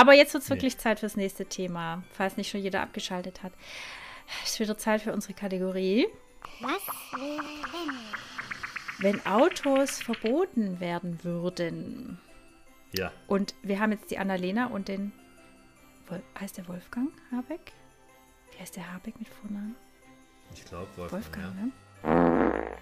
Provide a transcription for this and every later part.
Aber jetzt wird es wirklich nee. Zeit fürs nächste Thema, falls nicht schon jeder abgeschaltet hat. Es ist wieder Zeit für unsere Kategorie. Was will wenn? Wenn Autos verboten werden würden. Ja. Und wir haben jetzt die Annalena und den. Heißt der Wolfgang Habeck? Wie heißt der Habeck mit Vornamen? Ich glaube Wolfgang. Wolfgang, ja. ne?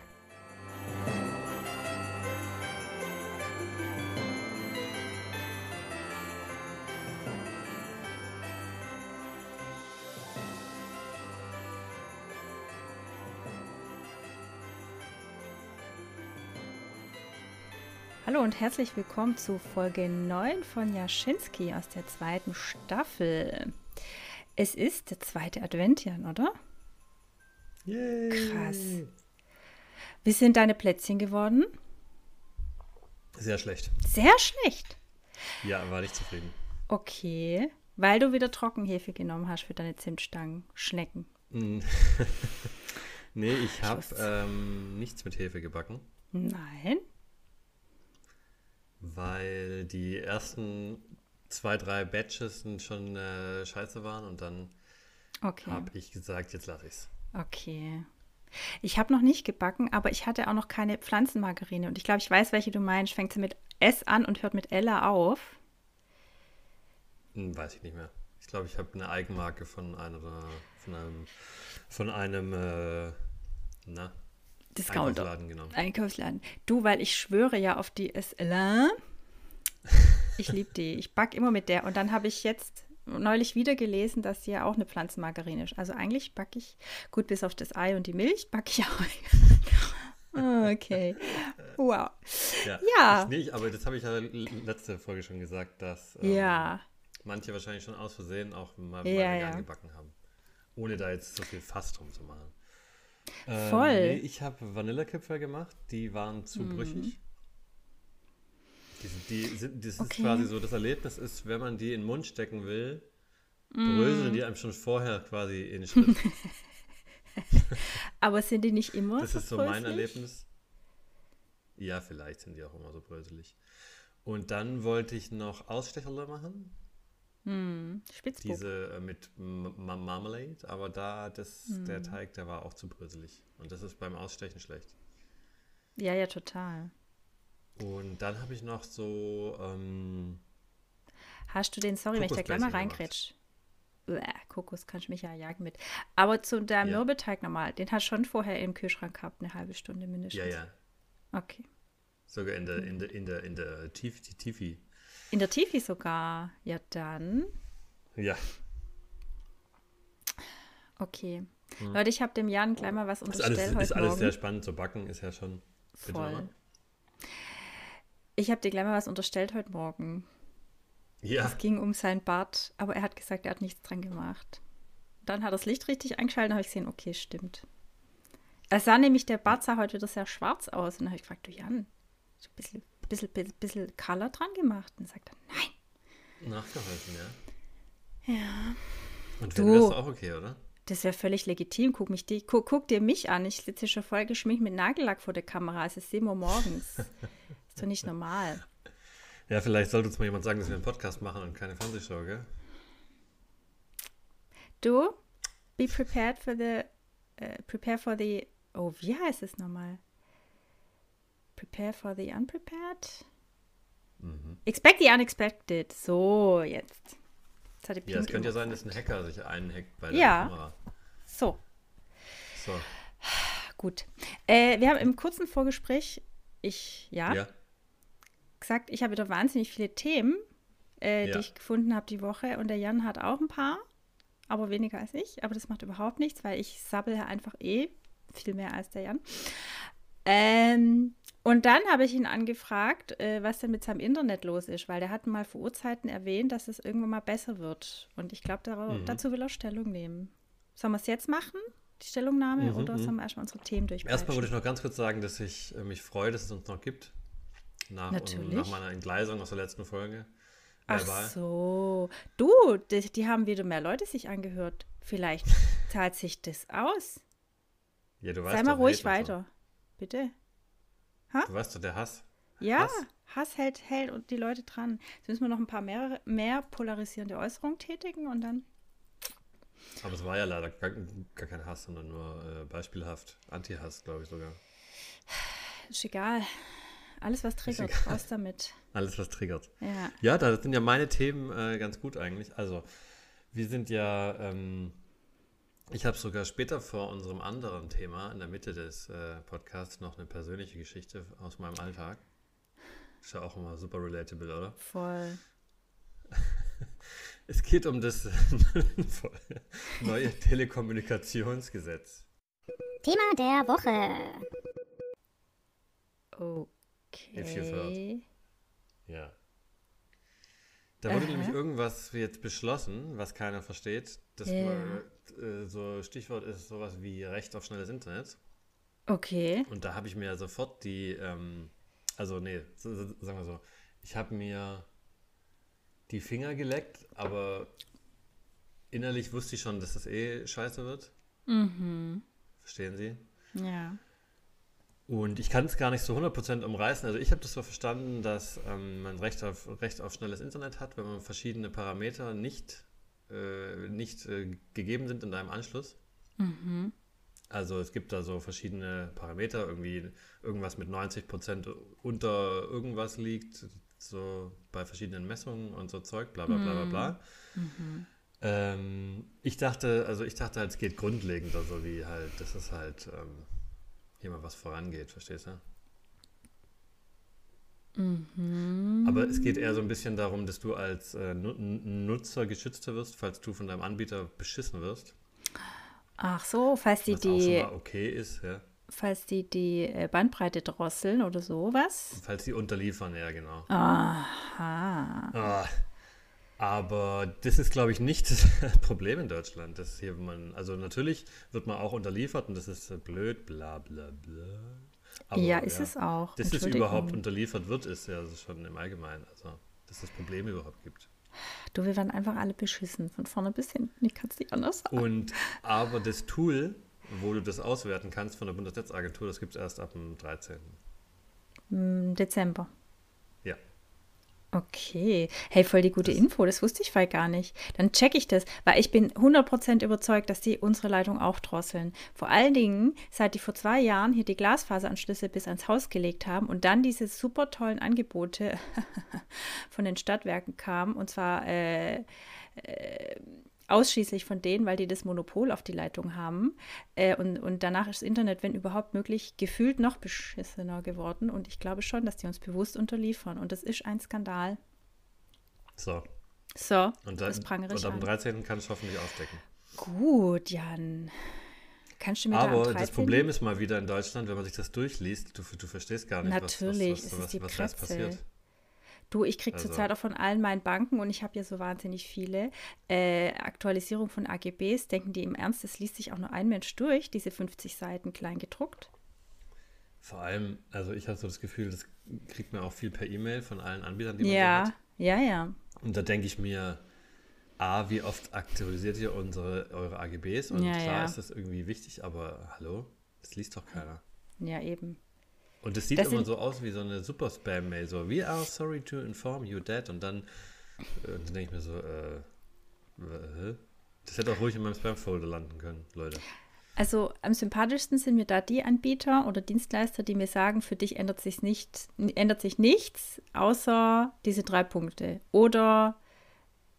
Hallo und herzlich willkommen zu Folge 9 von Jaschinski aus der zweiten Staffel. Es ist der zweite Advent, Jan, oder? Yay. Krass. Wie sind deine Plätzchen geworden? Sehr schlecht. Sehr schlecht? Ja, war nicht zufrieden. Okay, weil du wieder Trockenhefe genommen hast für deine Zimtstangen, Schnecken. Mm. nee, ich habe ähm, nichts mit Hefe gebacken. Nein weil die ersten zwei, drei Batches schon äh, scheiße waren und dann okay. habe ich gesagt, jetzt lasse ich es. Okay. Ich habe noch nicht gebacken, aber ich hatte auch noch keine Pflanzenmargarine und ich glaube, ich weiß, welche du meinst. Fängt sie mit S an und hört mit Ella auf? Hm, weiß ich nicht mehr. Ich glaube, ich habe eine Eigenmarke von einer von einem von einem äh, na, Discounter. Einkaufsladen, genau. Einkaufsladen. Du, weil ich schwöre ja auf die Esselin. Ich liebe die. Ich backe immer mit der. Und dann habe ich jetzt neulich wieder gelesen, dass sie ja auch eine Pflanzenmargarine ist. Also eigentlich backe ich, gut, bis auf das Ei und die Milch, backe ich auch. okay. Wow. Ja. ja. Ich nicht, aber das habe ich ja letzte Folge schon gesagt, dass ähm, ja. manche wahrscheinlich schon aus Versehen auch mal, mal ja, ja. gebacken haben. Ohne da jetzt so viel Fass drum zu machen. Ähm, Voll. Nee, ich habe Vanillekipferl gemacht, die waren zu mm. brüchig. Die, die sind, das okay. ist quasi so, das Erlebnis ist, wenn man die in den Mund stecken will, mm. bröseln die einem schon vorher quasi in den Schritt. Aber sind die nicht immer Das so ist so bröselig? mein Erlebnis. Ja, vielleicht sind die auch immer so bröselig. Und dann wollte ich noch Ausstecherle machen. Hm, Spitzbub. Diese äh, mit M Marmalade, aber da, das, hm. der Teig, der war auch zu bröselig. Und das ist beim Ausstechen schlecht. Ja, ja, total. Und dann habe ich noch so. Ähm, Hast du den, sorry, wenn ich da gleich mal reinkretsch. Kokos kannst du mich ja jagen mit. Aber zu deinem ja. Mürbeteig nochmal, den hast du schon vorher im Kühlschrank gehabt, eine halbe Stunde mindestens. Ja, ja. Okay. Sogar in der, in der, in der, in der Tifi, Tifi in der Tifi sogar. Ja, dann. Ja. Okay. Hm. Leute, ich habe dem Jan gleich mal was unterstellt ist alles, heute Ist alles Morgen. sehr spannend zu backen, ist ja schon. Voll. Ich habe dir gleich mal was unterstellt heute Morgen. Ja. Es ging um sein Bart, aber er hat gesagt, er hat nichts dran gemacht. Dann hat er das Licht richtig eingeschaltet und habe ich gesehen, okay, stimmt. Es sah nämlich, der Bart sah heute wieder sehr schwarz aus. Und dann habe ich gefragt, du Jan, so ein bisschen bisschen, bisschen, Color dran gemacht. Und sagt er, nein. Nachgeholfen, ja. Ja. Und du, das auch okay, oder? Das wäre völlig legitim. Guck, mich, die, guck, guck, dir mich an. Ich sitze schon voll geschminkt mit Nagellack vor der Kamera. Es ist 7 Uhr morgens. ist doch nicht normal. Ja, vielleicht sollte uns mal jemand sagen, dass wir einen Podcast machen und keine Fernsehshow, gell? Du, be prepared for the, uh, prepare for the, oh, wie heißt es nochmal? Prepare for the unprepared. Mhm. Expect the unexpected. So, jetzt. jetzt ja, es könnte ja sein, dass ein Hacker sich einhackt bei der ja. Kamera. So. So. Gut. Äh, wir haben im kurzen Vorgespräch, ich, ja, ja. gesagt, ich habe wieder wahnsinnig viele Themen, äh, ja. die ich gefunden habe die Woche. Und der Jan hat auch ein paar, aber weniger als ich. Aber das macht überhaupt nichts, weil ich sabbel ja einfach eh viel mehr als der Jan. Ähm, und dann habe ich ihn angefragt, äh, was denn mit seinem Internet los ist, weil der hat mal vor Urzeiten erwähnt, dass es irgendwann mal besser wird. Und ich glaube, mhm. dazu will er Stellung nehmen. Sollen wir es jetzt machen, die Stellungnahme, mhm, oder mhm. sollen wir erstmal unsere Themen durchbrechen? Erstmal würde ich noch ganz kurz sagen, dass ich äh, mich freue, dass es uns noch gibt. Nach, Natürlich. nach meiner Entgleisung aus der letzten Folge. Ach so. Du, die, die haben wieder mehr Leute sich angehört. Vielleicht zahlt sich das aus. Ja, du weißt Sei mal ruhig weiter. So. Bitte. Ha? Du weißt doch, der Hass. Ja, Hass, Hass hält, hält und die Leute dran. Jetzt müssen wir noch ein paar mehr, mehr polarisierende Äußerungen tätigen und dann. Aber es war ja leider gar, gar kein Hass, sondern nur äh, beispielhaft Anti-Hass, glaube ich sogar. Ist egal. Alles, was triggert, raus damit. Alles, was triggert. Ja, ja da sind ja meine Themen äh, ganz gut eigentlich. Also, wir sind ja, ähm, ich habe sogar später vor unserem anderen Thema in der Mitte des äh, Podcasts noch eine persönliche Geschichte aus meinem Alltag. Ist ja auch immer super relatable, oder? Voll. es geht um das neue Telekommunikationsgesetz. Thema der Woche. Okay. If you've heard. Ja. Da wurde Aha. nämlich irgendwas jetzt beschlossen, was keiner versteht. Das war, äh, so Stichwort ist sowas wie Recht auf schnelles Internet. Okay. Und da habe ich mir sofort die, ähm, also nee, so, so, sagen wir so, ich habe mir die Finger geleckt, aber innerlich wusste ich schon, dass das eh scheiße wird. Mhm. Verstehen Sie? Ja. Und ich kann es gar nicht so 100% umreißen. Also ich habe das so verstanden, dass ähm, man Recht auf, Recht auf schnelles Internet hat, wenn man verschiedene Parameter nicht, äh, nicht äh, gegeben sind in deinem Anschluss. Mhm. Also es gibt da so verschiedene Parameter, irgendwie irgendwas mit 90% unter irgendwas liegt, so bei verschiedenen Messungen und so Zeug, bla bla bla bla bla. Mhm. Ähm, ich dachte, also ich dachte halt, es geht grundlegender, so wie halt, das ist halt... Ähm, hier mal was vorangeht, verstehst du? Mhm. Aber es geht eher so ein bisschen darum, dass du als äh, Nutzer geschützter wirst, falls du von deinem Anbieter beschissen wirst. Ach so, falls die die okay ist, ja. Falls die die äh, Bandbreite drosseln oder sowas. Falls die unterliefern, ja genau. Aha. Ah, aber das ist, glaube ich, nicht das Problem in Deutschland. Dass hier man, also natürlich wird man auch unterliefert und das ist blöd, bla bla bla. Aber, ja, ist ja, es auch. Dass es überhaupt unterliefert wird, ist ja schon im Allgemeinen. Also, dass es Probleme überhaupt gibt. Du, wir werden einfach alle beschissen, von vorne bis hinten. Ich kann es nicht anders sagen. Und aber das Tool, wo du das auswerten kannst von der Bundesnetzagentur, das gibt es erst ab dem 13. Hm, Dezember. Okay. Hey, voll die gute das Info. Das wusste ich vielleicht gar nicht. Dann checke ich das, weil ich bin 100% überzeugt, dass die unsere Leitung auch drosseln. Vor allen Dingen, seit die vor zwei Jahren hier die Glasfaseranschlüsse bis ans Haus gelegt haben und dann diese super tollen Angebote von den Stadtwerken kamen. Und zwar äh, äh, ausschließlich von denen, weil die das Monopol auf die Leitung haben. Äh, und, und danach ist das Internet, wenn überhaupt möglich, gefühlt noch beschissener geworden. Und ich glaube schon, dass die uns bewusst unterliefern. Und das ist ein Skandal. So. So, und dann, das prangere ich Und am 13. kann es hoffentlich aufdecken. Gut, Jan. Kannst du mir Aber da das Problem ist mal wieder in Deutschland, wenn man sich das durchliest, du, du verstehst gar nicht, Natürlich, was, was, was, was, was passiert. Du, ich kriege also. zurzeit auch von allen meinen Banken und ich habe ja so wahnsinnig viele äh, Aktualisierung von AGBs. Denken die im Ernst, das liest sich auch nur ein Mensch durch, diese 50 Seiten klein gedruckt? Vor allem, also ich habe so das Gefühl, das kriegt man auch viel per E-Mail von allen Anbietern, die man ja, so hat. Ja, ja. Und da denke ich mir, A, wie oft aktualisiert ihr unsere, eure AGBs? Und ja, klar ja. ist das irgendwie wichtig, aber hallo, das liest doch keiner. Ja, eben. Und es sieht das immer so aus wie so eine super Spam-Mail, so We are sorry to inform you that. Und dann, äh, dann denke ich mir so, äh, das hätte auch ruhig in meinem Spam-Folder landen können, Leute. Also am sympathischsten sind mir da die Anbieter oder Dienstleister, die mir sagen, für dich ändert sich, nicht, ändert sich nichts, außer diese drei Punkte. Oder,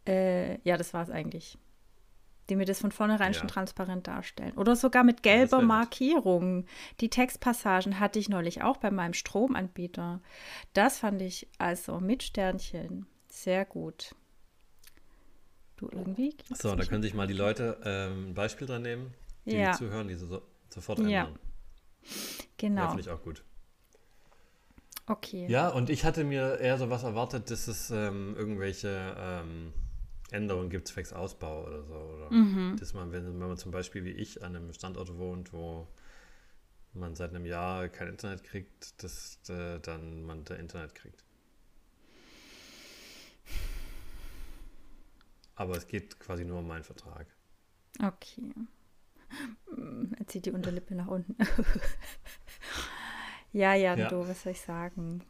äh, ja, das war es eigentlich die mir das von vornherein ja. schon transparent darstellen. Oder sogar mit gelber Markierung. Die Textpassagen hatte ich neulich auch bei meinem Stromanbieter. Das fand ich also mit Sternchen sehr gut. Du irgendwie. So, da können sich mal die Leute ähm, ein Beispiel dran nehmen, die, ja. die zuhören, die so, sofort ändern. Ja. Genau. Ja, finde ich auch gut. Okay. Ja, und ich hatte mir eher so was erwartet, dass es ähm, irgendwelche ähm, Änderungen gibt zwecks Ausbau oder so. Oder mhm. dass man, wenn, wenn man zum Beispiel wie ich an einem Standort wohnt, wo man seit einem Jahr kein Internet kriegt, dass äh, dann man da Internet kriegt. Aber es geht quasi nur um meinen Vertrag. Okay. Er zieht die Unterlippe nach unten. ja, ja, ja, du, was soll ich sagen?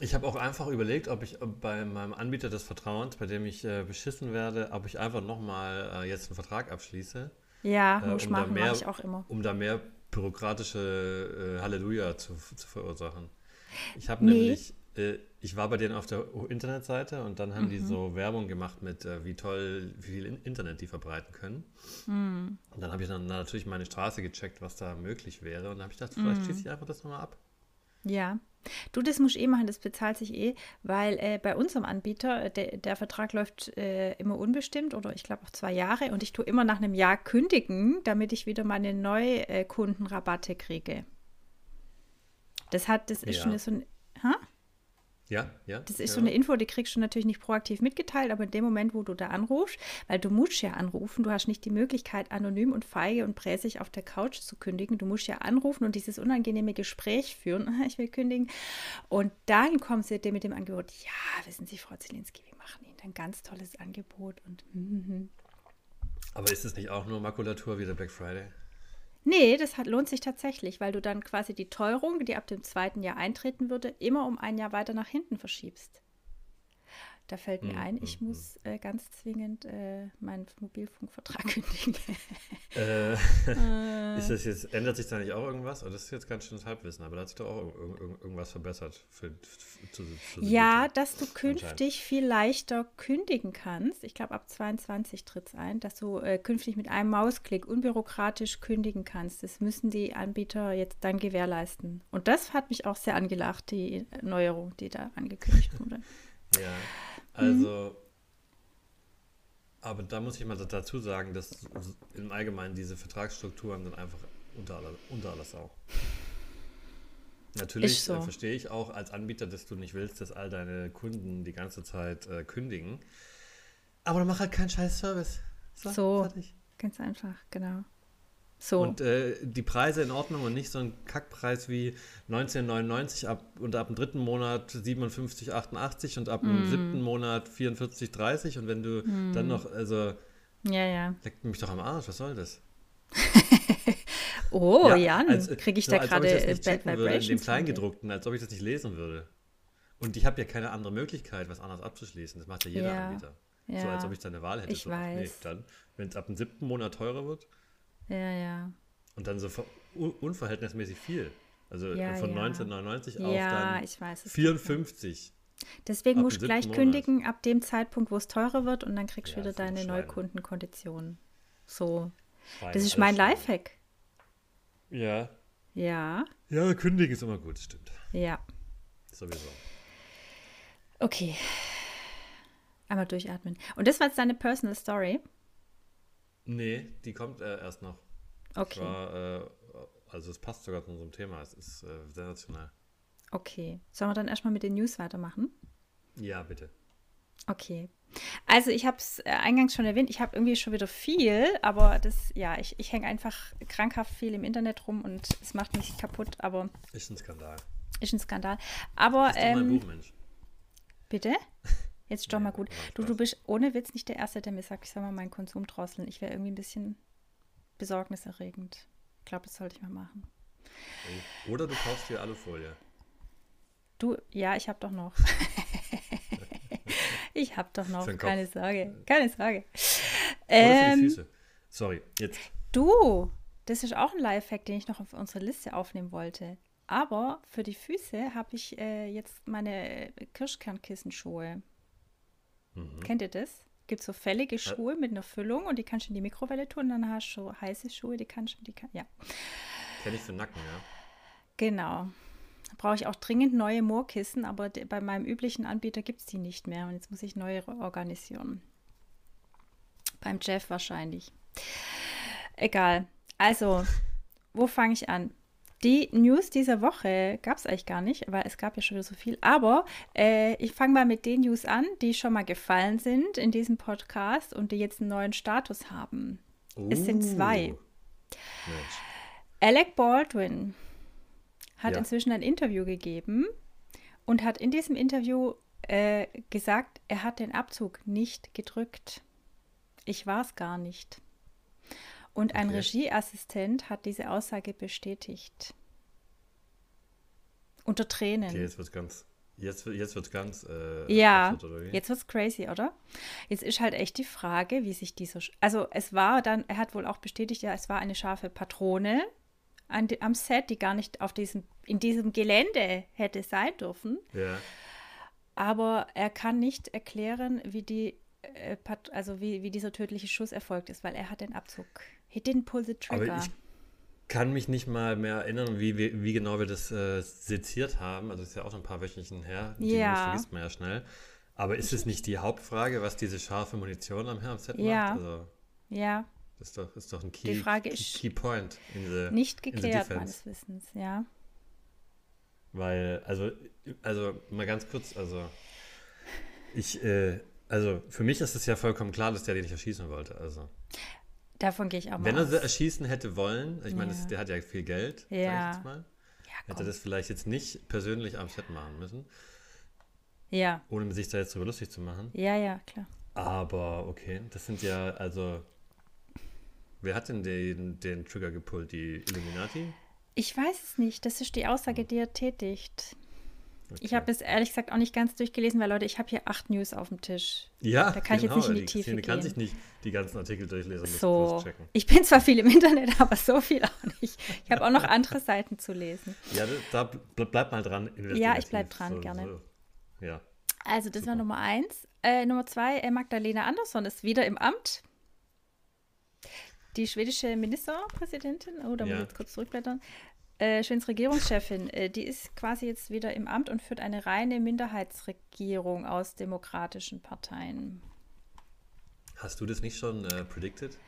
Ich habe auch einfach überlegt, ob ich bei meinem Anbieter des Vertrauens, bei dem ich äh, beschissen werde, ob ich einfach nochmal äh, jetzt einen Vertrag abschließe. Ja, muss äh, um machen, mache ich auch immer. Um da mehr bürokratische äh, Halleluja zu, zu verursachen. Ich habe nee. nämlich, äh, ich war bei denen auf der Internetseite und dann haben mhm. die so Werbung gemacht mit, äh, wie toll, wie viel Internet die verbreiten können. Mhm. Und dann habe ich dann natürlich meine Straße gecheckt, was da möglich wäre. Und dann habe ich gedacht, vielleicht mhm. schließe ich einfach das nochmal ab. Ja. Du, das musst eh machen, das bezahlt sich eh, weil äh, bei unserem Anbieter, äh, der, der Vertrag läuft äh, immer unbestimmt oder ich glaube auch zwei Jahre und ich tue immer nach einem Jahr kündigen, damit ich wieder meine Neukundenrabatte kriege. Das hat, das ist ja. schon so ein. Ha? Ja, ja. Das ist ja. so eine Info, die kriegst du natürlich nicht proaktiv mitgeteilt, aber in dem Moment, wo du da anrufst, weil du musst ja anrufen, du hast nicht die Möglichkeit, anonym und feige und präsig auf der Couch zu kündigen. Du musst ja anrufen und dieses unangenehme Gespräch führen. Ich will kündigen. Und dann kommen sie dir mit dem Angebot, ja, wissen Sie, Frau Zielinski, wir machen Ihnen ein ganz tolles Angebot und. Mm, aber ist es nicht auch nur Makulatur wie der Black Friday? Nee, das hat, lohnt sich tatsächlich, weil du dann quasi die Teuerung, die ab dem zweiten Jahr eintreten würde, immer um ein Jahr weiter nach hinten verschiebst. Da fällt mir mm, ein, ich mm, muss äh, ganz zwingend äh, meinen Mobilfunkvertrag kündigen. äh, äh, ist das jetzt, ändert sich da nicht auch irgendwas? Oh, das ist jetzt ganz schönes Halbwissen, aber da hat sich doch auch irg irg irgendwas verbessert. Für, für, zu, zu ja, dass du künftig viel leichter kündigen kannst. Ich glaube, ab 22 tritt es ein, dass du äh, künftig mit einem Mausklick unbürokratisch kündigen kannst. Das müssen die Anbieter jetzt dann gewährleisten. Und das hat mich auch sehr angelacht, die Neuerung, die da angekündigt wurde. ja. Also, mhm. aber da muss ich mal dazu sagen, dass im Allgemeinen diese Vertragsstrukturen sind einfach unter aller, unter aller Sau. Natürlich so. äh, verstehe ich auch als Anbieter, dass du nicht willst, dass all deine Kunden die ganze Zeit äh, kündigen. Aber dann mach halt keinen scheiß Service. So, so ganz einfach, genau. So. Und äh, die Preise in Ordnung und nicht so ein Kackpreis wie 1999 ab, und ab dem dritten Monat 57,88 und ab dem mm. siebten Monat 44,30 und wenn du mm. dann noch, also ja, ja. leckt mich doch am Arsch, was soll das? oh, ja, Jan, kriege ich da gerade Bad Vibrations? In dem Kleingedruckten, als ob ich das nicht lesen würde. Und ich habe ja keine andere Möglichkeit, was anderes abzuschließen. Das macht ja jeder ja. Anbieter. Ja. So als ob ich da eine Wahl hätte. Ich so, weiß. Nee, dann, wenn es ab dem siebten Monat teurer wird, ja, ja. Und dann so unverhältnismäßig viel. Also ja, von ja. 1999 auf dann ich weiß, 54. Deswegen musst du gleich Monat. kündigen ab dem Zeitpunkt, wo es teurer wird und dann kriegst du wieder deine Neukundenkonditionen. So. Schweine, das ist mein Lifehack. Ja. Ja. Ja, kündigen ist immer gut, stimmt. Ja. Sowieso. Okay. Einmal durchatmen. Und das war jetzt deine Personal Story. Nee, die kommt äh, erst noch. Okay. War, äh, also es passt sogar zu unserem Thema. Es ist äh, sensationell. Okay. Sollen wir dann erstmal mit den News weitermachen? Ja, bitte. Okay. Also ich habe es äh, eingangs schon erwähnt, ich habe irgendwie schon wieder viel, aber das, ja, ich, ich hänge einfach krankhaft viel im Internet rum und es macht mich kaputt, aber. Ist ein Skandal. Ist ein Skandal. Aber. Ist ähm, mein Buch, Mensch. Bitte? Jetzt doch mal gut. Du, du bist ohne Witz nicht der Erste, der mir sagt, ich soll mal meinen Konsum drosseln. Ich wäre irgendwie ein bisschen besorgniserregend. Ich glaube, das sollte ich mal machen. Oder du kaufst dir Alufolie. Du, ja, ich habe doch noch. ich habe doch noch, keine Sorge. Keine Sorge. Ähm, Sorry, jetzt. Du, das ist auch ein Lifehack, den ich noch auf unsere Liste aufnehmen wollte. Aber für die Füße habe ich äh, jetzt meine Kirschkernkissenschuhe. Mhm. Kennt ihr das? Gibt so fällige Schuhe mit einer Füllung und die kannst du in die Mikrowelle tun. Dann hast du heiße Schuhe, die kannst du, die kann, ja. Kenn ich für Nacken, ja. Genau. Brauche ich auch dringend neue Moorkissen, aber bei meinem üblichen Anbieter gibt es die nicht mehr und jetzt muss ich neue organisieren. Beim Jeff wahrscheinlich. Egal. Also, wo fange ich an? Die News dieser Woche gab es eigentlich gar nicht, weil es gab ja schon wieder so viel. Aber äh, ich fange mal mit den News an, die schon mal gefallen sind in diesem Podcast und die jetzt einen neuen Status haben. Uh. Es sind zwei. Mensch. Alec Baldwin hat ja. inzwischen ein Interview gegeben und hat in diesem Interview äh, gesagt, er hat den Abzug nicht gedrückt. Ich war es gar nicht. Und ein okay. Regieassistent hat diese Aussage bestätigt. Unter Tränen. Okay, jetzt wird ganz, Jetzt, jetzt wird es ganz. Äh, ja, absurd, jetzt wird es crazy, oder? Jetzt ist halt echt die Frage, wie sich dieser. Also, es war dann, er hat wohl auch bestätigt, ja, es war eine scharfe Patrone an, am Set, die gar nicht auf diesem, in diesem Gelände hätte sein dürfen. Ja. Aber er kann nicht erklären, wie die. Äh, also wie, wie dieser tödliche Schuss erfolgt ist, weil er hat den Abzug. He didn't pull the trigger. Aber ich kann mich nicht mal mehr erinnern, wie, wie, wie genau wir das äh, seziert haben. Also das ist ja auch schon ein paar Wöchchen her. Die ja. vergisst man ja schnell. Aber ist es nicht die Hauptfrage, was diese scharfe Munition am Herzen ja. macht? Also, ja. Das ist doch, ist doch ein Key, die Frage key, ist key Point. In the, nicht geklärt, meines Wissens, ja. Weil, also, also mal ganz kurz, also ich, äh, also für mich ist es ja vollkommen klar, dass der den nicht erschießen wollte. Also. Davon gehe ich auch mal Wenn er sie erschießen hätte wollen, ich meine, der hat ja viel Geld, ja. sag ich jetzt mal. Ja, hätte das vielleicht jetzt nicht persönlich am Set machen müssen. Ja. Ohne sich da jetzt so lustig zu machen. Ja, ja, klar. Aber okay, das sind ja, also. Wer hat denn den, den Trigger gepullt? Die Illuminati? Ich weiß es nicht. Das ist die Aussage, die er tätigt. Okay. Ich habe es ehrlich gesagt auch nicht ganz durchgelesen, weil Leute, ich habe hier acht News auf dem Tisch. Ja, da kann genau. ich jetzt nicht in die, die Tiefe gehen. kann sich nicht die ganzen Artikel durchlesen. So, ich bin zwar viel im Internet, aber so viel auch nicht. Ich habe auch noch andere Seiten zu lesen. Ja, da bleib mal dran. Ja, ich bleib dran, so, gerne. So. Ja. Also das Super. war Nummer eins. Äh, Nummer zwei, äh, Magdalena Andersson ist wieder im Amt. Die schwedische Ministerpräsidentin, oh, da muss ich jetzt kurz zurückblättern, äh, Schwedens Regierungschefin, äh, die ist quasi jetzt wieder im Amt und führt eine reine Minderheitsregierung aus demokratischen Parteien. Hast du das nicht schon äh, predicted?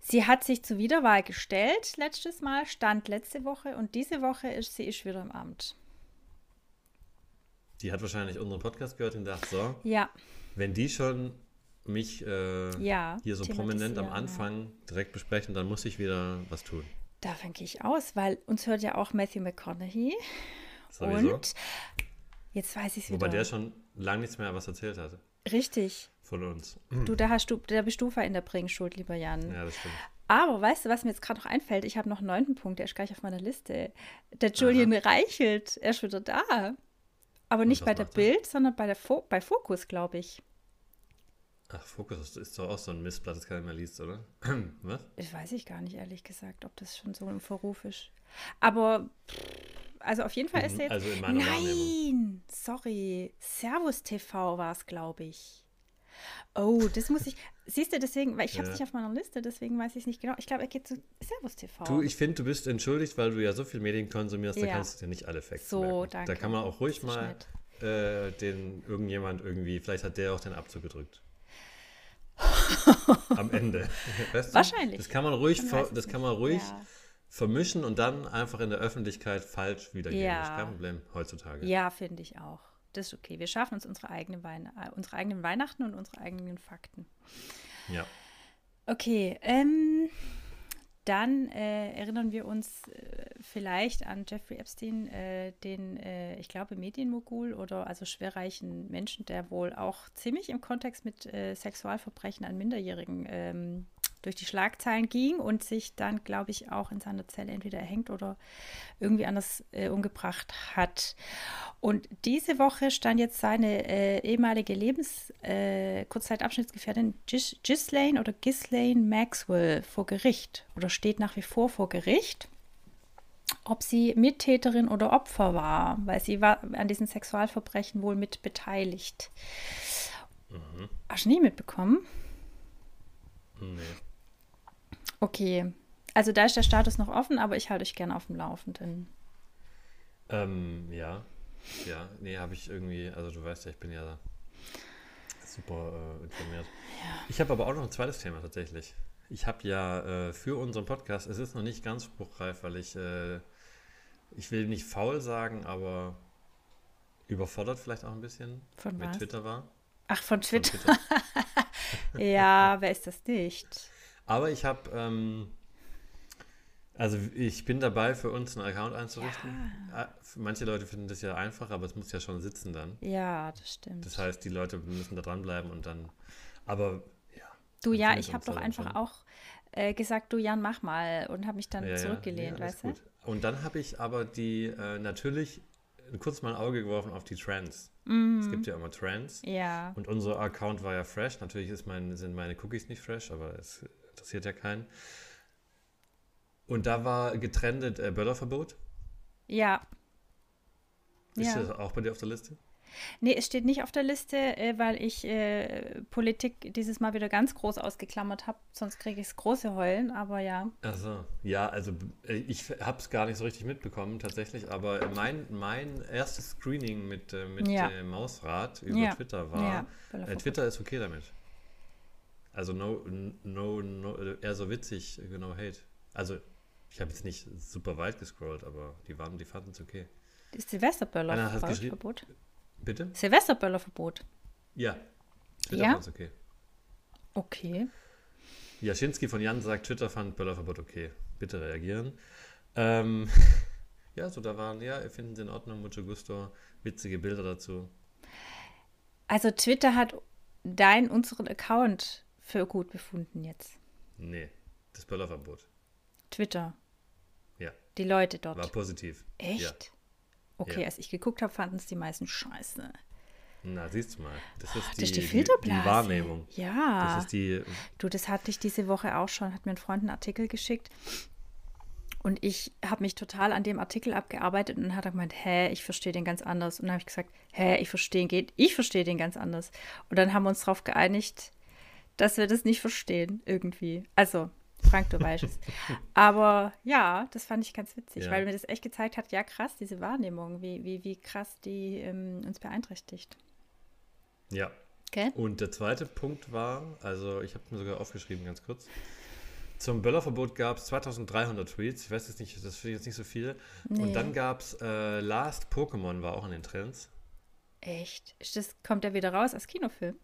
Sie hat sich zur Wiederwahl gestellt letztes Mal, stand letzte Woche und diese Woche ist sie ist wieder im Amt. Die hat wahrscheinlich unseren Podcast gehört und dachte, so, ja. wenn die schon mich äh, ja, hier so prominent am Anfang ja. direkt besprechen, dann muss ich wieder was tun. Davon gehe ich aus, weil uns hört ja auch Matthew McConaughey. Sowieso. Und jetzt weiß ich es wieder. Wobei der schon lange nichts mehr was erzählt hatte. Richtig. Von uns. Du, da hast du, da bist du in der Bringschuld, lieber Jan. Ja, das stimmt. Aber weißt du, was mir jetzt gerade noch einfällt? Ich habe noch einen neunten Punkt, der ist gleich auf meiner Liste. Der Julian Aha. Reichelt, er ist wieder da. Aber nicht bei der Bild, sondern bei, der Fo bei Fokus, glaube ich. Ach, Fokus ist doch auch so ein Mistblatt, das keiner mehr liest, oder? Was? Ich weiß ich gar nicht, ehrlich gesagt, ob das schon so im Verruf ist. Aber, also auf jeden Fall ist er jetzt. Also in meiner Nein, sorry. Servus TV war es, glaube ich. Oh, das muss ich. Siehst du, deswegen, weil ich habe es ja. nicht auf meiner Liste, deswegen weiß ich es nicht genau. Ich glaube, er geht zu Servus TV. Du, ich finde, du bist entschuldigt, weil du ja so viel Medien konsumierst, ja. da kannst du dir nicht alle Facts so, merken. Danke. Da kann man auch ruhig mal äh, den irgendjemand irgendwie, vielleicht hat der auch den Abzug gedrückt. Am Ende. Weißt du? Wahrscheinlich. Das kann man ruhig, ver, das kann man ruhig ja. vermischen und dann einfach in der Öffentlichkeit falsch wiedergeben. Ja. Das ist kein Problem heutzutage. Ja, finde ich auch. Das ist okay. Wir schaffen uns unsere, eigene Weine, äh, unsere eigenen Weihnachten und unsere eigenen Fakten. Ja. Okay. Ähm, dann äh, erinnern wir uns äh, vielleicht an Jeffrey Epstein, äh, den, äh, ich glaube, Medienmogul oder also schwerreichen Menschen, der wohl auch ziemlich im Kontext mit äh, Sexualverbrechen an Minderjährigen ähm, durch die Schlagzeilen ging und sich dann, glaube ich, auch in seiner Zelle entweder erhängt oder irgendwie anders äh, umgebracht hat. Und diese Woche stand jetzt seine äh, ehemalige Lebens-, äh, Kurzzeitabschnittsgefährtin Gis Ghislaine oder Ghislaine Maxwell vor Gericht oder steht nach wie vor vor Gericht ob sie Mittäterin oder Opfer war, weil sie war an diesen Sexualverbrechen wohl mit beteiligt. Mhm. Hast du nie mitbekommen? Nee. Okay. Also da ist der Status noch offen, aber ich halte euch gerne auf dem Laufenden. Ähm, ja. Ja, nee, habe ich irgendwie, also du weißt ja, ich bin ja super äh, informiert. Ja. Ich habe aber auch noch ein zweites Thema tatsächlich. Ich habe ja äh, für unseren Podcast, es ist noch nicht ganz spruchreif, weil ich, äh, ich will nicht faul sagen, aber überfordert vielleicht auch ein bisschen von mit was? Twitter war. Ach, von Twitter. Von Twitter. ja, wer ist das nicht? Aber ich habe, ähm, also ich bin dabei, für uns einen Account einzurichten. Ja. Ah, manche Leute finden das ja einfach, aber es muss ja schon sitzen dann. Ja, das stimmt. Das heißt, die Leute müssen da dranbleiben und dann, aber ja. Du, ja, ich habe doch einfach schon. auch äh, gesagt, du Jan, mach mal und habe mich dann ja, zurückgelehnt, ja, weißt du? Und dann habe ich aber die, äh, natürlich kurz mal ein Auge geworfen auf die Trends. Mm. Es gibt ja immer Trends. Ja. Und unser Account war ja fresh. Natürlich ist mein, sind meine Cookies nicht fresh, aber es interessiert ja keinen. Und da war getrendet äh, Böllerverbot. Ja. Ist ja. das auch bei dir auf der Liste? Nee, es steht nicht auf der Liste, äh, weil ich äh, Politik dieses Mal wieder ganz groß ausgeklammert habe. Sonst kriege ich es große Heulen, aber ja. Also ja, also äh, ich habe es gar nicht so richtig mitbekommen tatsächlich, aber mein, mein erstes Screening mit, äh, mit ja. Mausrad über ja. Twitter war, ja, äh, Twitter ist okay damit. Also no, no, no, eher so witzig, genau Hate. Also ich habe jetzt nicht super weit gescrollt, aber die, waren, die fanden es okay. Das Silvesterböller-Verbot? Bitte? Silvesterböllerverbot. Ja. Twitter ja? fand okay. Okay. Jaschinski von Jan sagt, Twitter fand Böllerverbot okay. Bitte reagieren. Ähm, ja, so da waren, ja, finden Sie in Ordnung, mucho gusto, witzige Bilder dazu. Also Twitter hat dein, unseren Account für gut befunden jetzt. Nee, das Böllerverbot. Twitter. Ja. Die Leute dort. War positiv. Echt? Ja. Okay, ja. als ich geguckt habe, fanden es die meisten scheiße. Na, siehst du mal. Das ist die, das ist die Filterblase. Die, Wahrnehmung. Ja. Das ist die. Du, das hatte ich diese Woche auch schon, hat mir ein Freund einen Artikel geschickt. Und ich habe mich total an dem Artikel abgearbeitet und hat er gemeint, hä, ich verstehe den ganz anders. Und dann habe ich gesagt, hä, ich verstehe geht, ich verstehe den ganz anders. Und dann haben wir uns darauf geeinigt, dass wir das nicht verstehen irgendwie. Also, Frank, du weißt es. Aber ja, das fand ich ganz witzig, ja. weil mir das echt gezeigt hat, ja krass, diese Wahrnehmung, wie, wie, wie krass die ähm, uns beeinträchtigt. Ja. Okay. Und der zweite Punkt war, also ich habe mir sogar aufgeschrieben, ganz kurz. Zum Böllerverbot gab es 2300 Tweets. Ich weiß jetzt nicht, das finde ich jetzt nicht so viel. Nee. Und dann gab es äh, Last Pokémon, war auch in den Trends. Echt? Das kommt ja wieder raus als Kinofilm.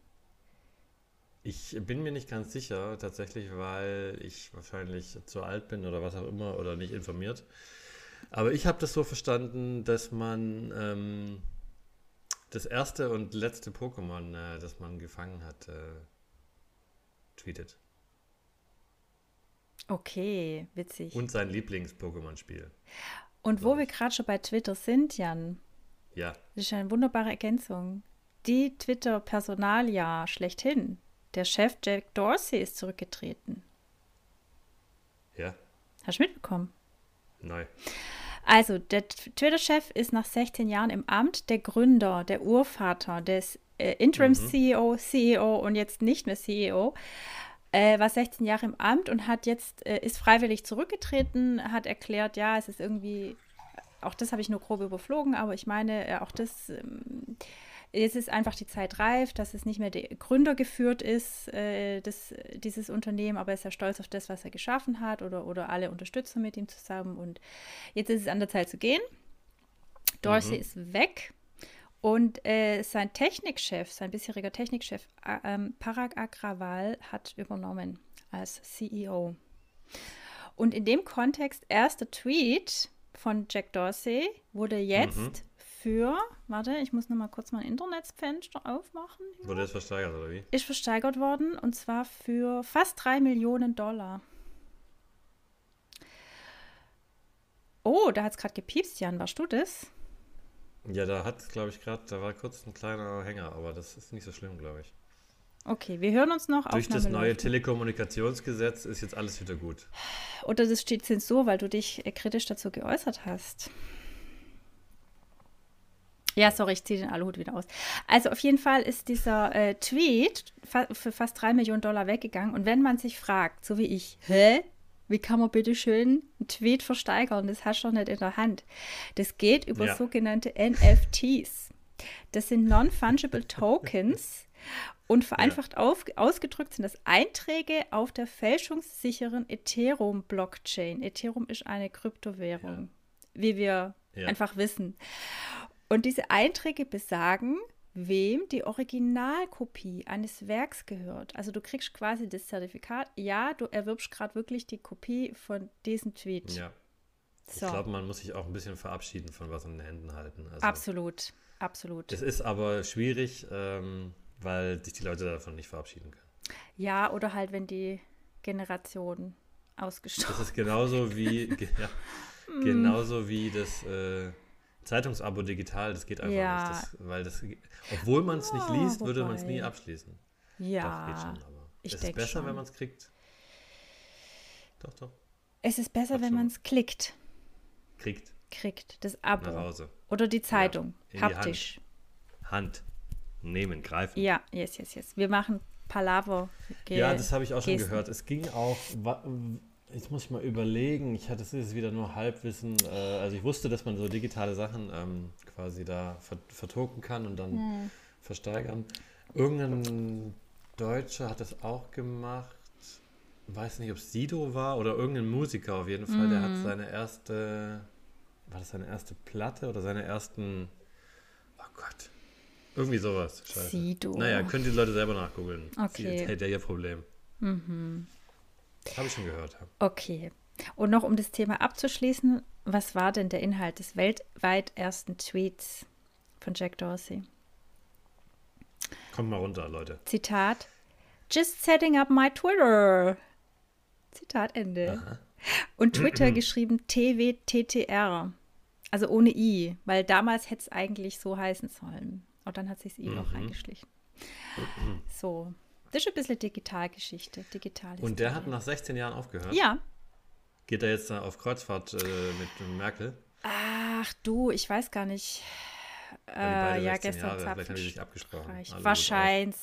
Ich bin mir nicht ganz sicher, tatsächlich, weil ich wahrscheinlich zu alt bin oder was auch immer oder nicht informiert. Aber ich habe das so verstanden, dass man ähm, das erste und letzte Pokémon, äh, das man gefangen hat, äh, tweetet. Okay, witzig. Und sein Lieblings-Pokémon-Spiel. Und wo wir gerade schon bei Twitter sind, Jan. Ja. Das ist eine wunderbare Ergänzung. Die Twitter-Personalia schlechthin, der Chef Jack Dorsey ist zurückgetreten. Ja. Hast du mitbekommen? Nein. Also, der Twitter-Chef ist nach 16 Jahren im Amt der Gründer, der Urvater des äh, Interim-CEO, mhm. CEO und jetzt nicht mehr CEO. Äh, war 16 Jahre im Amt und hat jetzt, äh, ist freiwillig zurückgetreten, hat erklärt, ja, es ist irgendwie, auch das habe ich nur grob überflogen, aber ich meine, äh, auch das ähm, es ist einfach die Zeit reif, dass es nicht mehr der Gründer geführt ist, äh, das, dieses Unternehmen, aber er ist ja stolz auf das, was er geschaffen hat oder, oder alle Unterstützer mit ihm zusammen. Und jetzt ist es an der Zeit zu gehen. Dorsey mhm. ist weg und äh, sein Technikchef, sein bisheriger Technikchef äh, Parag Agrawal hat übernommen als CEO. Und in dem Kontext, erster Tweet von Jack Dorsey wurde jetzt mhm für, warte, ich muss noch mal kurz mein Internetfenster aufmachen. Wurde das versteigert oder wie? Ist versteigert worden und zwar für fast 3 Millionen Dollar. Oh, da hat es gerade gepiepst, Jan. Warst du das? Ja, da hat, glaube ich, gerade, da war kurz ein kleiner Hänger, aber das ist nicht so schlimm, glaube ich. Okay, wir hören uns noch. Durch das neue. Telekommunikationsgesetz ist jetzt alles wieder gut. Oder das steht Zensur, weil du dich äh, kritisch dazu geäußert hast. Ja, sorry, ich ziehe den Aluhut wieder aus. Also auf jeden Fall ist dieser äh, Tweet fa für fast drei Millionen Dollar weggegangen. Und wenn man sich fragt, so wie ich, hä? Wie kann man bitte schön einen Tweet versteigern? Das hast du doch nicht in der Hand. Das geht über ja. sogenannte NFTs. Das sind Non-Fungible Tokens. Und vereinfacht ja. auf, ausgedrückt sind das Einträge auf der fälschungssicheren Ethereum-Blockchain. Ethereum ist eine Kryptowährung, ja. wie wir einfach wissen. Und diese Einträge besagen, wem die Originalkopie eines Werks gehört. Also du kriegst quasi das Zertifikat, ja, du erwirbst gerade wirklich die Kopie von diesem Tweet. Ja. So. Ich glaube, man muss sich auch ein bisschen verabschieden von was in den Händen halten. Also, absolut, absolut. Es ist aber schwierig, ähm, weil sich die Leute davon nicht verabschieden können. Ja, oder halt, wenn die Generation ausgestorben ist. Das ist genauso wie, ja, genauso wie das. Äh, Zeitungsabo digital, das geht einfach ja. nicht. Das, weil das, obwohl man es nicht liest, oh, würde man es nie abschließen. Ja. Doch, geht schon, aber ich es ist besser, schon. wenn man es kriegt. Doch, doch. Es ist besser, wenn man es klickt. Kriegt. Kriegt. Das Abo. Nach Hause. Oder die Zeitung. Ja, haptisch. Hand. Hand. Nehmen, greifen. Ja, yes, yes, yes. Wir machen Palaver. Ja, das habe ich auch schon gehört. Es ging auch Jetzt muss ich mal überlegen. Ich hatte es ist wieder nur Halbwissen. Äh, also ich wusste, dass man so digitale Sachen ähm, quasi da vertoken kann und dann hm. versteigern. Irgendein Deutscher hat das auch gemacht. Weiß nicht, ob es Sido war oder irgendein Musiker auf jeden Fall. Mm. Der hat hm. seine erste, war das seine erste Platte oder seine ersten, oh Gott, irgendwie sowas. Scheiße. Sido. Naja, können die Leute selber nachgoogeln. Okay. Das hält ja ihr Problem. Mhm. Habe ich schon gehört. Okay. Und noch um das Thema abzuschließen, was war denn der Inhalt des weltweit ersten Tweets von Jack Dorsey? Kommt mal runter, Leute. Zitat: Just setting up my Twitter. Zitat Ende. Aha. Und Twitter geschrieben TWTTR. Also ohne I, weil damals hätte es eigentlich so heißen sollen. Und dann hat sich das I mhm. noch eingeschlichen. So. Das ist ein bisschen Digitalgeschichte, digitale Und der hat nach 16 Jahren aufgehört? Ja. Geht er jetzt auf Kreuzfahrt äh, mit Merkel? Ach du, ich weiß gar nicht. Äh, ja, gestern Jahre, Vielleicht haben die sich abgesprochen. Wahrscheinlich.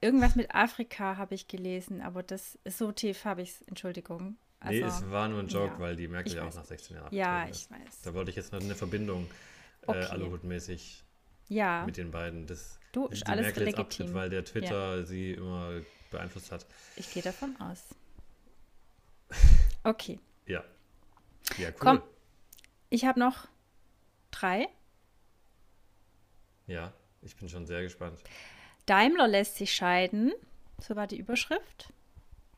Irgendwas mit Afrika habe ich gelesen, aber das so tief habe ich es, Entschuldigung. Also, nee, es war nur ein Joke, ja, weil die Merkel ja auch nach 16 Jahren Ja, ich ist. weiß. Da wollte ich jetzt noch eine Verbindung äh, okay. äh, Aluhut-mäßig ja. mit den beiden. Das Du, ist alles Merkel legitim. Abtritt, weil der Twitter ja. sie immer beeinflusst hat. Ich gehe davon aus. Okay. ja. Ja, cool. Komm, ich habe noch drei. Ja, ich bin schon sehr gespannt. Daimler lässt sich scheiden. So war die Überschrift.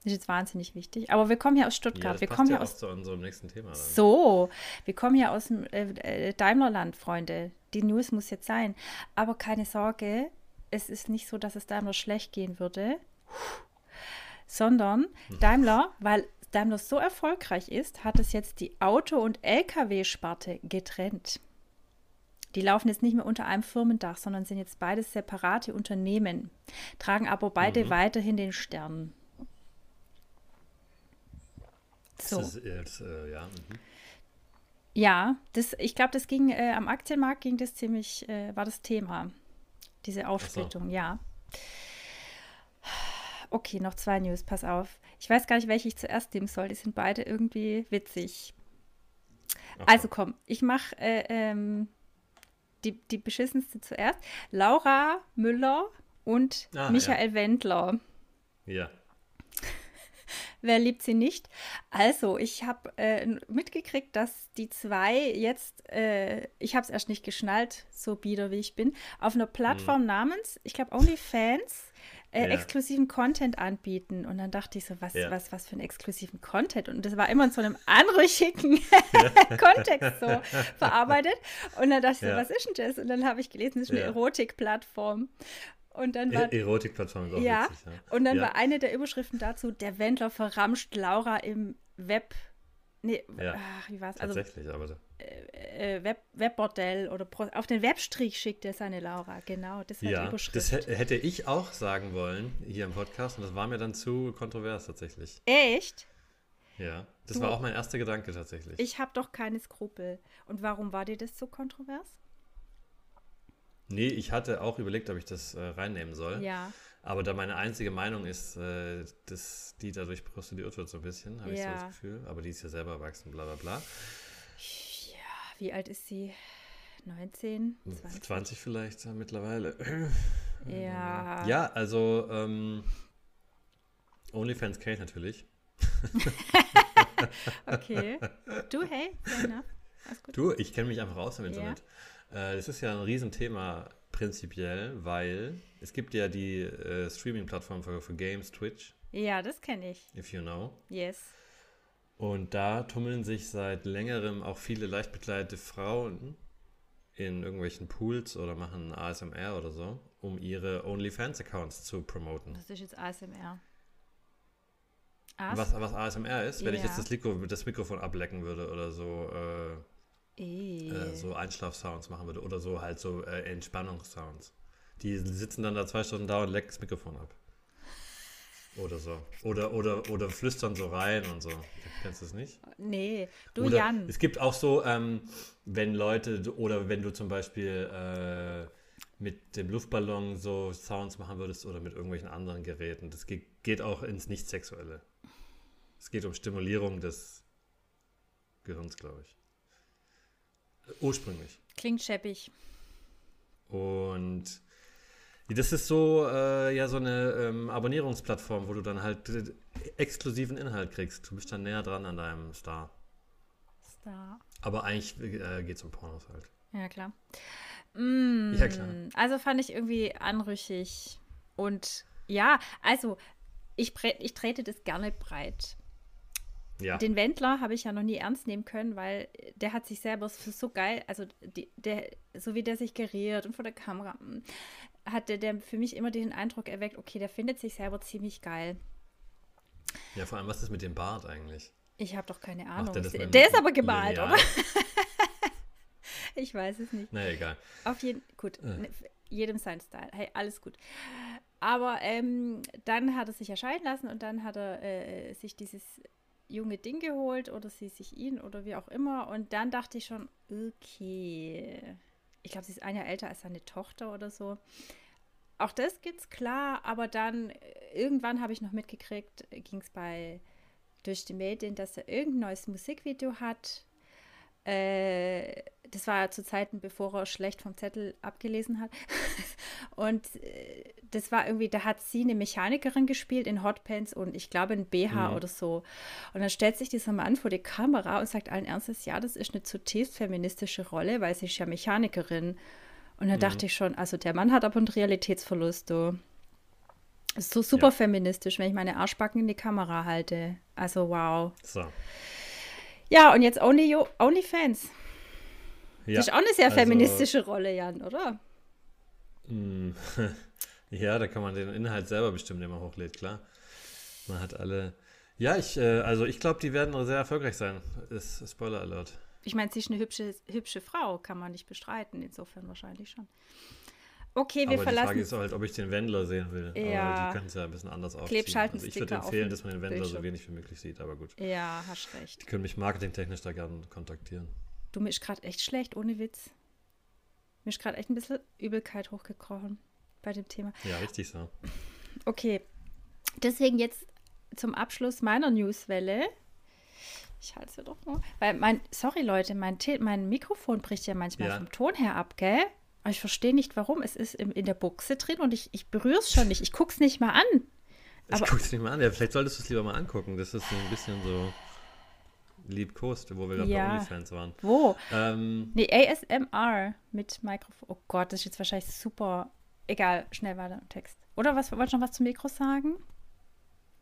Das ist jetzt wahnsinnig wichtig. Aber wir kommen hier aus Stuttgart. Ja, das wir kommen ja hier aus zu unserem nächsten Thema. Dann. So, wir kommen hier aus dem äh, äh, Daimlerland, Freunde. Die News muss jetzt sein. Aber keine Sorge, es ist nicht so, dass es Daimler schlecht gehen würde, sondern hm. Daimler, weil Daimler so erfolgreich ist, hat es jetzt die Auto- und Lkw-Sparte getrennt. Die laufen jetzt nicht mehr unter einem Firmendach, sondern sind jetzt beides separate Unternehmen, tragen aber beide mhm. weiterhin den Stern. So. Das ist, das, äh, ja. Mhm. ja, das, ich glaube, das ging äh, am Aktienmarkt ging das ziemlich, äh, war das Thema. Diese Aufsplittung, so. ja. Okay, noch zwei News, pass auf. Ich weiß gar nicht, welche ich zuerst nehmen soll. Die sind beide irgendwie witzig. Ach also komm, ich mache äh, ähm, die, die beschissenste zuerst. Laura Müller und ah, Michael ja. Wendler. Ja. Wer liebt sie nicht? Also, ich habe äh, mitgekriegt, dass die zwei jetzt, äh, ich habe es erst nicht geschnallt, so bieder wie ich bin, auf einer Plattform hm. namens, ich glaube, OnlyFans, äh, ja. exklusiven Content anbieten. Und dann dachte ich so, was, ja. was, was für einen exklusiven Content? Und das war immer in so einem anrüchigen Kontext so verarbeitet. Und dann dachte ich so, was ist denn das? Und dann habe ich gelesen, das ist eine Erotikplattform. Und dann war, Erotikplattform ist auch ja, witzig, ja. Und dann ja. war eine der Überschriften dazu, der Wendler verramscht Laura im Web. Nee, ja, ach, wie war's? Also, Tatsächlich, aber so. Äh, äh, Web, Webbordell oder Pro, auf den Webstrich schickt er seine Laura, genau. Das war ja, die Überschrift. Das hätte ich auch sagen wollen hier im Podcast und das war mir dann zu kontrovers tatsächlich. Echt? Ja, das du, war auch mein erster Gedanke tatsächlich. Ich habe doch keine Skrupel. Und warum war dir das so kontrovers? Nee, ich hatte auch überlegt, ob ich das äh, reinnehmen soll. Ja. Aber da meine einzige Meinung ist, äh, dass die dadurch prostituiert wird so ein bisschen, habe ja. ich so das Gefühl. Aber die ist ja selber erwachsen, bla bla bla. Ja, wie alt ist sie? 19? 20, 20 vielleicht äh, mittlerweile. Ja. Ja, also ähm, OnlyFans ich natürlich. okay. Du, hey, fair enough. Du, ich kenne mich einfach aus im Internet. Ja. Äh, das ist ja ein Riesenthema prinzipiell, weil es gibt ja die äh, Streaming-Plattform für, für, Games, Twitch. Ja, das kenne ich. If you know. Yes. Und da tummeln sich seit längerem auch viele leicht bekleidete Frauen in irgendwelchen Pools oder machen ASMR oder so, um ihre OnlyFans-Accounts zu promoten. Das ist jetzt ASMR. As was, was ASMR ist, wenn ja. ich jetzt das, Mikro, das, Mikrofon ablecken würde oder so. Äh, äh, äh, so Einschlafsounds machen würde oder so halt so äh, Entspannungssounds. Die sitzen dann da zwei Stunden da und lecken das Mikrofon ab. Oder so. Oder, oder, oder flüstern so rein und so. Kennst du das nicht? Nee, du oder Jan. Es gibt auch so, ähm, wenn Leute, oder wenn du zum Beispiel äh, mit dem Luftballon so Sounds machen würdest oder mit irgendwelchen anderen Geräten. Das geht, geht auch ins Nicht-Sexuelle. Es geht um Stimulierung des Gehirns, glaube ich. Ursprünglich. Klingt scheppig. Und das ist so, äh, ja, so eine ähm, Abonnierungsplattform, wo du dann halt äh, exklusiven Inhalt kriegst. Du bist dann näher dran an deinem Star. Star. Aber eigentlich äh, geht es um Pornos halt. Ja, klar. Mm, ja, klar. Also fand ich irgendwie anrüchig. Und ja, also ich, ich trete das gerne breit. Ja. Den Wendler habe ich ja noch nie ernst nehmen können, weil der hat sich selber so geil, also die, der, so wie der sich geriert und vor der Kamera, mm, hat der, der für mich immer den Eindruck erweckt, okay, der findet sich selber ziemlich geil. Ja, vor allem, was ist mit dem Bart eigentlich? Ich habe doch keine Ahnung. Der, der ist aber gemalt, lineal? oder? ich weiß es nicht. Na egal. Auf jeden gut, äh. jedem sein Style. Hey, alles gut. Aber ähm, dann hat er sich erscheinen lassen und dann hat er äh, sich dieses junge Ding geholt oder sie sich ihn oder wie auch immer. Und dann dachte ich schon, okay. Ich glaube, sie ist ein Jahr älter als seine Tochter oder so. Auch das gibt's klar, aber dann äh, irgendwann habe ich noch mitgekriegt, ging es bei durch die Medien, dass er irgendein neues Musikvideo hat. Äh, das war zu Zeiten, bevor er schlecht vom Zettel abgelesen hat. und äh, das war irgendwie, da hat sie eine Mechanikerin gespielt in Hotpants und ich glaube ein BH mhm. oder so. Und dann stellt sich dieser Mann vor die Kamera und sagt allen Ernstes, ja, das ist eine zutiefst feministische Rolle, weil sie ist ja Mechanikerin. Und dann mhm. dachte ich schon, also der Mann hat aber einen Realitätsverlust, du. Ist so super ja. feministisch, wenn ich meine Arschbacken in die Kamera halte. Also wow. So. Ja, und jetzt Only OnlyFans. Ja, das ist auch eine sehr also, feministische Rolle, Jan, oder? Ja, da kann man den Inhalt selber bestimmen, den man hochlädt, klar. Man hat alle. Ja, ich, äh, also ich glaube, die werden sehr erfolgreich sein. Ist Spoiler Alert. Ich meine, sie ist eine hübsche, hübsche Frau, kann man nicht bestreiten, insofern wahrscheinlich schon. Okay, wir aber verlassen. Die Frage ist halt, ob ich den Wendler sehen will. Ja. Aber die können es ja ein bisschen anders aufziehen. Also ich würde empfehlen, dass man den Wendler Bildschirm. so wenig wie möglich sieht, aber gut. Ja, hast recht. Die können mich marketingtechnisch da gerne kontaktieren. Du, mir ist gerade echt schlecht, ohne Witz. Mir ist gerade echt ein bisschen Übelkeit hochgekrochen bei dem Thema. Ja, richtig so. Okay, deswegen jetzt zum Abschluss meiner Newswelle. Ich halte es doch mal. Weil mein, sorry Leute, mein, mein Mikrofon bricht ja manchmal ja. vom Ton her ab, gell? Aber ich verstehe nicht, warum. Es ist in, in der Buchse drin und ich, ich berühre es schon nicht. Ich gucke es nicht mal an. Ich gucke es nicht mal an. Ja, vielleicht solltest du es lieber mal angucken. Das ist so ein bisschen so liebkost, wo wir gerade ja. bei OnlyFans waren. Wo? Ähm, nee, ASMR mit Mikrofon. Oh Gott, das ist jetzt wahrscheinlich super. Egal, schnell weiter im Text. Oder was, wolltest du noch was zum Mikro sagen?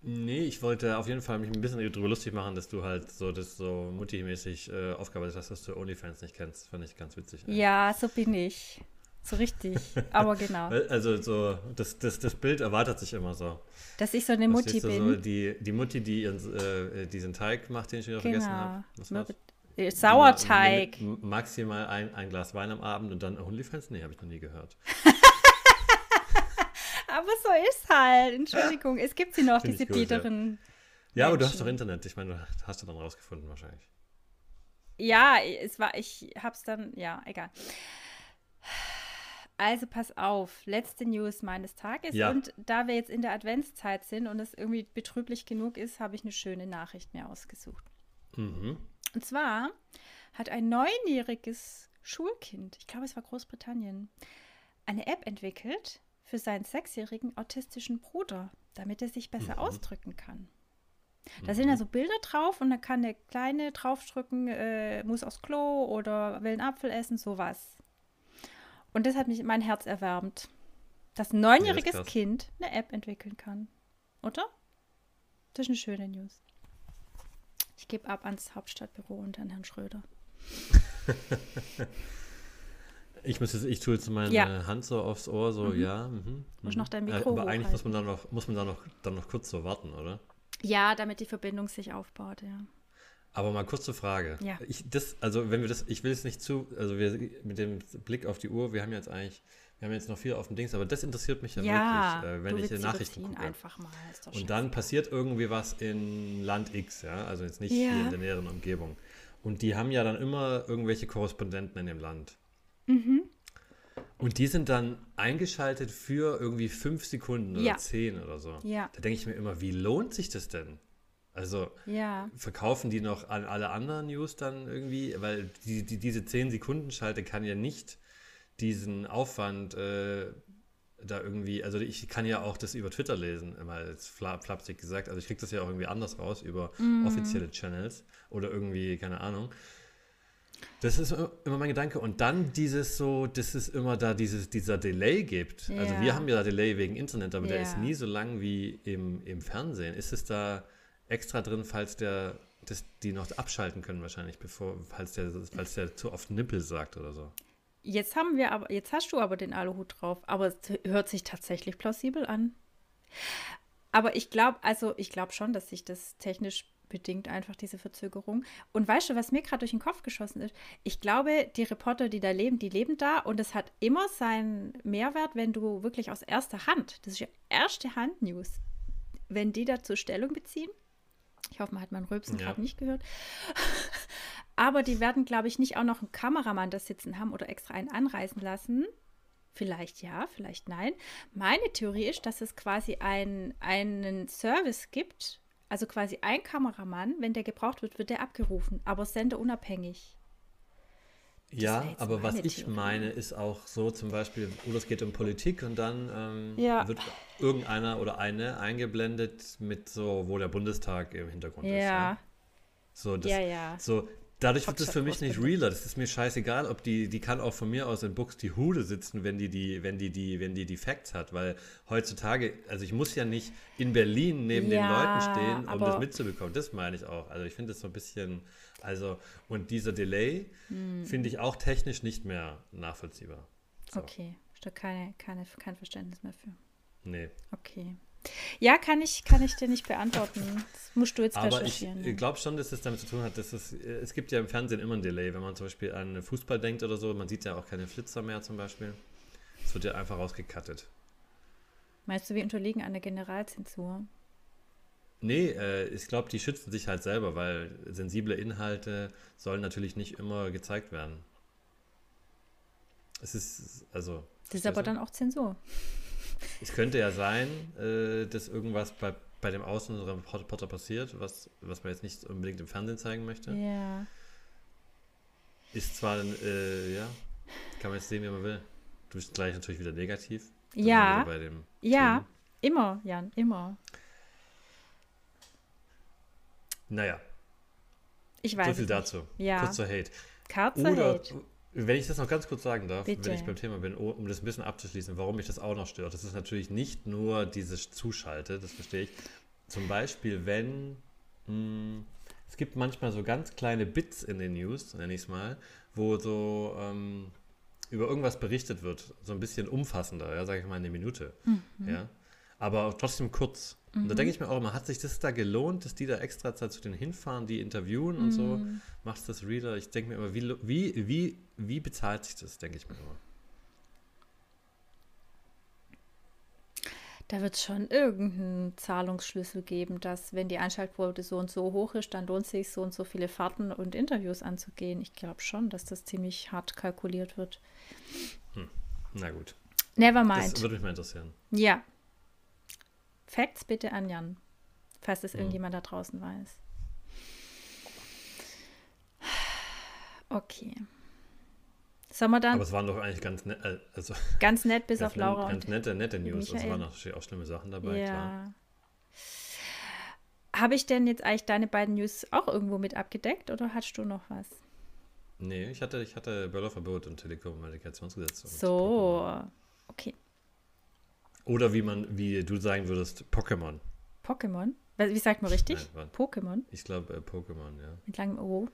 Nee, ich wollte auf jeden Fall mich ein bisschen darüber lustig machen, dass du halt so das so Mutti-mäßig äh, aufgearbeitet hast, dass du OnlyFans nicht kennst. Fand ich ganz witzig. Eigentlich. Ja, so bin ich. So richtig. Aber genau. Also so, das, das, das Bild erwartet sich immer so. Dass ich so eine Mutti bin. So, die, die Mutti, die ihren, äh, diesen Teig macht, den ich wieder genau. vergessen habe. Äh, Sauerteig. maximal ein, ein Glas Wein am Abend und dann OnlyFans? Nee, habe ich noch nie gehört. aber so ist halt. Entschuldigung, es gibt sie noch, Find diese biederen. Ja. ja, aber du hast doch Internet. Ich meine, du hast du dann rausgefunden wahrscheinlich. Ja, es war, ich hab's dann, ja, egal. Also pass auf, letzte News meines Tages. Ja. Und da wir jetzt in der Adventszeit sind und es irgendwie betrüblich genug ist, habe ich eine schöne Nachricht mir ausgesucht. Mhm. Und zwar hat ein neunjähriges Schulkind, ich glaube es war Großbritannien, eine App entwickelt, für seinen sechsjährigen autistischen Bruder, damit er sich besser mhm. ausdrücken kann. Da mhm. sind also Bilder drauf und dann kann der Kleine draufdrücken, äh, muss aufs Klo oder will einen Apfel essen, sowas. Und das hat mich mein Herz erwärmt, dass ein neunjähriges ja, Kind eine App entwickeln kann. Oder? Das ist eine schöne News. Ich gebe ab ans Hauptstadtbüro und an Herrn Schröder. Ich muss jetzt, ich tue jetzt meine ja. Hand so aufs Ohr, so, mhm. ja. Mhm, muss noch dein Mikro Aber eigentlich muss man dann noch, muss man dann noch, dann noch kurz so warten, oder? Ja, damit die Verbindung sich aufbaut, ja. Aber mal kurze Frage. Ja. Ich, das, also wenn wir das, ich will es nicht zu, also wir mit dem Blick auf die Uhr, wir haben jetzt eigentlich, wir haben jetzt noch viel auf dem Dings, aber das interessiert mich ja, ja wirklich, äh, wenn ich in Nachrichten gucke. Einfach mal, und dann passiert irgendwie was in Land X, ja, also jetzt nicht ja. hier in der näheren Umgebung. Und die haben ja dann immer irgendwelche Korrespondenten in dem Land. Mhm. Und die sind dann eingeschaltet für irgendwie fünf Sekunden oder ja. zehn oder so. Ja. Da denke ich mir immer, wie lohnt sich das denn? Also ja. verkaufen die noch an alle anderen News dann irgendwie? Weil die, die, diese 10-Sekunden-Schalte kann ja nicht diesen Aufwand äh, da irgendwie, also ich kann ja auch das über Twitter lesen, immer als flapsig gesagt. Also ich kriege das ja auch irgendwie anders raus, über mm. offizielle Channels oder irgendwie, keine Ahnung. Das ist immer mein Gedanke. Und dann dieses so, dass es immer da dieses, dieser Delay gibt. Ja. Also wir haben ja Delay wegen Internet, aber ja. der ist nie so lang wie im, im Fernsehen. Ist es da extra drin, falls der, das, die noch abschalten können wahrscheinlich, bevor, falls der, falls der zu oft Nippel sagt oder so. Jetzt haben wir aber, jetzt hast du aber den Aluhut drauf, aber es hört sich tatsächlich plausibel an. Aber ich glaube, also ich glaube schon, dass sich das technisch bedingt einfach diese Verzögerung. Und weißt du, was mir gerade durch den Kopf geschossen ist? Ich glaube, die Reporter, die da leben, die leben da und es hat immer seinen Mehrwert, wenn du wirklich aus erster Hand, das ist ja erste Hand News, wenn die dazu Stellung beziehen ich hoffe, man hat meinen Rülpsen ja. gerade nicht gehört. Aber die werden, glaube ich, nicht auch noch einen Kameramann da sitzen haben oder extra einen anreisen lassen. Vielleicht ja, vielleicht nein. Meine Theorie ist, dass es quasi ein, einen Service gibt, also quasi ein Kameramann, wenn der gebraucht wird, wird der abgerufen, aber senderunabhängig. Ja, aber was ich Theorie. meine, ist auch so zum Beispiel, oder es geht um Politik und dann ähm, ja. wird irgendeiner oder eine eingeblendet mit so, wo der Bundestag im Hintergrund ja. ist. Ja. So, das, ja, ja. So, dadurch wird das für mich nicht realer. Das ist mir scheißegal, ob die, die kann auch von mir aus in Buxtehude sitzen, wenn die die, wenn die die, wenn die die Facts hat, weil heutzutage, also ich muss ja nicht in Berlin neben ja, den Leuten stehen, um das mitzubekommen. Das meine ich auch. Also ich finde das so ein bisschen also, und dieser Delay hm. finde ich auch technisch nicht mehr nachvollziehbar. So. Okay, ist da keine, keine, kein Verständnis mehr für. Nee. Okay. Ja, kann ich, kann ich dir nicht beantworten. Das musst du jetzt Aber recherchieren. ich glaube schon, dass es damit zu tun hat, dass es, es gibt ja im Fernsehen immer ein Delay, wenn man zum Beispiel an Fußball denkt oder so. Man sieht ja auch keine Flitzer mehr zum Beispiel. Es wird ja einfach rausgekattet. Meinst du, wir unterliegen einer Generalzensur? Nee, äh, ich glaube, die schützen sich halt selber, weil sensible Inhalte sollen natürlich nicht immer gezeigt werden. Es ist, also. Das ist aber dann auch Zensur. Es könnte ja sein, äh, dass irgendwas bei, bei dem Außenreporter passiert, was, was man jetzt nicht unbedingt im Fernsehen zeigen möchte. Ja. Ist zwar, äh, ja, kann man jetzt sehen, wie man will. Du bist gleich natürlich wieder negativ. Ja. ja, immer, Jan, immer. Naja. Ich weiß. So viel dazu. Ja. Kurzer Hate. Kurzer Oder, Hate. Wenn ich das noch ganz kurz sagen darf, Bitte. wenn ich beim Thema bin, um das ein bisschen abzuschließen, warum mich das auch noch stört. Das ist natürlich nicht nur dieses Zuschalte, das verstehe ich. Zum Beispiel, wenn mh, hm, es gibt manchmal so ganz kleine Bits in den News, nenne ich es mal, wo so ähm, über irgendwas berichtet wird, so ein bisschen umfassender, ja, sage ich mal eine Minute. Mhm. Ja aber trotzdem kurz. Mhm. Und da mhm. denke ich mir auch immer, hat sich das da gelohnt, dass die da extra Zeit zu denen hinfahren, die interviewen und mhm. so? Machst das Reader? Ich denke mir immer, wie, wie, wie, wie bezahlt sich das, denke ich mir immer. Da wird es schon irgendeinen Zahlungsschlüssel geben, dass, wenn die Einschaltquote so und so hoch ist, dann lohnt es sich, so und so viele Fahrten und Interviews anzugehen. Ich glaube schon, dass das ziemlich hart kalkuliert wird. Hm. Na gut. Never mind. Das würde mich mal interessieren. Ja, Facts bitte an Jan, falls es mhm. irgendjemand da draußen weiß. Okay. Sollen wir dann? Aber es waren doch eigentlich ganz nett, äh, also ganz nett bis auf Laura ganz nette, nette News. Es waren natürlich auch schlimme Sachen dabei, ja. klar. Habe ich denn jetzt eigentlich deine beiden News auch irgendwo mit abgedeckt oder hast du noch was? Nee, ich hatte, ich hatte Börderverbot und Telekommunikationsgesetz. so, okay. Oder wie man, wie du sagen würdest, Pokémon. Pokémon? Wie sagt man richtig? Nein, Pokémon? Ich glaube äh, Pokémon, ja. Mit langem O.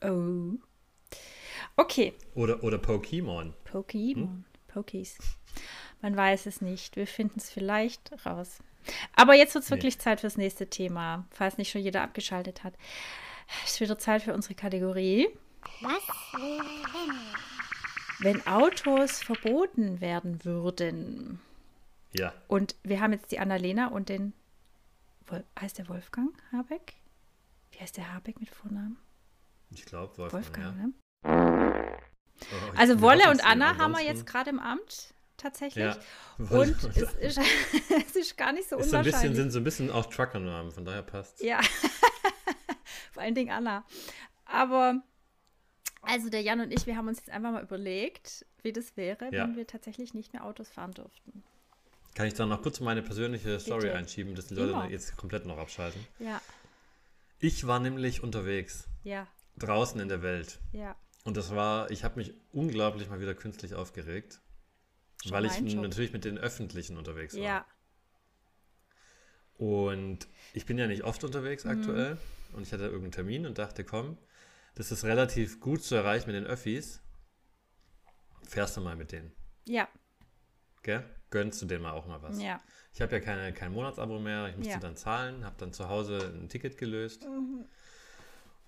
Oh. Okay. Oder, oder Pokémon. Pokémon. Hm? Pokies. Man weiß es nicht. Wir finden es vielleicht raus. Aber jetzt wird es wirklich nee. Zeit fürs nächste Thema, falls nicht schon jeder abgeschaltet hat. Es ist wieder Zeit für unsere Kategorie. Was wäre wenn? Wenn Autos verboten werden würden. Ja. Und wir haben jetzt die Annalena und den. Wol heißt der Wolfgang Habeck? Wie heißt der Habeck mit Vornamen? Ich glaube, Wolfgang. Wolfgang, ja. ne? Oh, Also Wolle und. Anna haben wir jetzt gerade im Amt, tatsächlich. Ja. Und es ist, es ist gar nicht so ist so ein bisschen, unwahrscheinlich. sind so ein bisschen auch Trucker-Namen, von daher passt. Ja, vor allen Dingen Anna. Aber, also der Jan und ich, wir haben uns jetzt einfach mal überlegt, wie das wäre, Ja. wenn wir tatsächlich nicht mehr Autos fahren dürften. Kann ich dann noch kurz meine persönliche Story Bitte. einschieben, dass die Leute Immer. jetzt komplett noch abschalten? Ja, Ich war nämlich unterwegs, ja, draußen in der Welt. ja. Und das war, ich habe mich unglaublich mal wieder künstlich aufgeregt, Schon weil ich natürlich mit den Öffentlichen unterwegs war. Ja, Und ich bin ja nicht oft unterwegs Mhm. aktuell. Und ich hatte irgendeinen Termin und dachte, komm, das ist relativ gut zu erreichen mit den Öffis. Fährst du mal mit denen. ja, Gell? Gönnst du denen mal auch mal was. ja. Ich habe ja keine, kein Monatsabo mehr, ich musste Ja. dann zahlen, habe dann zu Hause ein Ticket gelöst Mhm.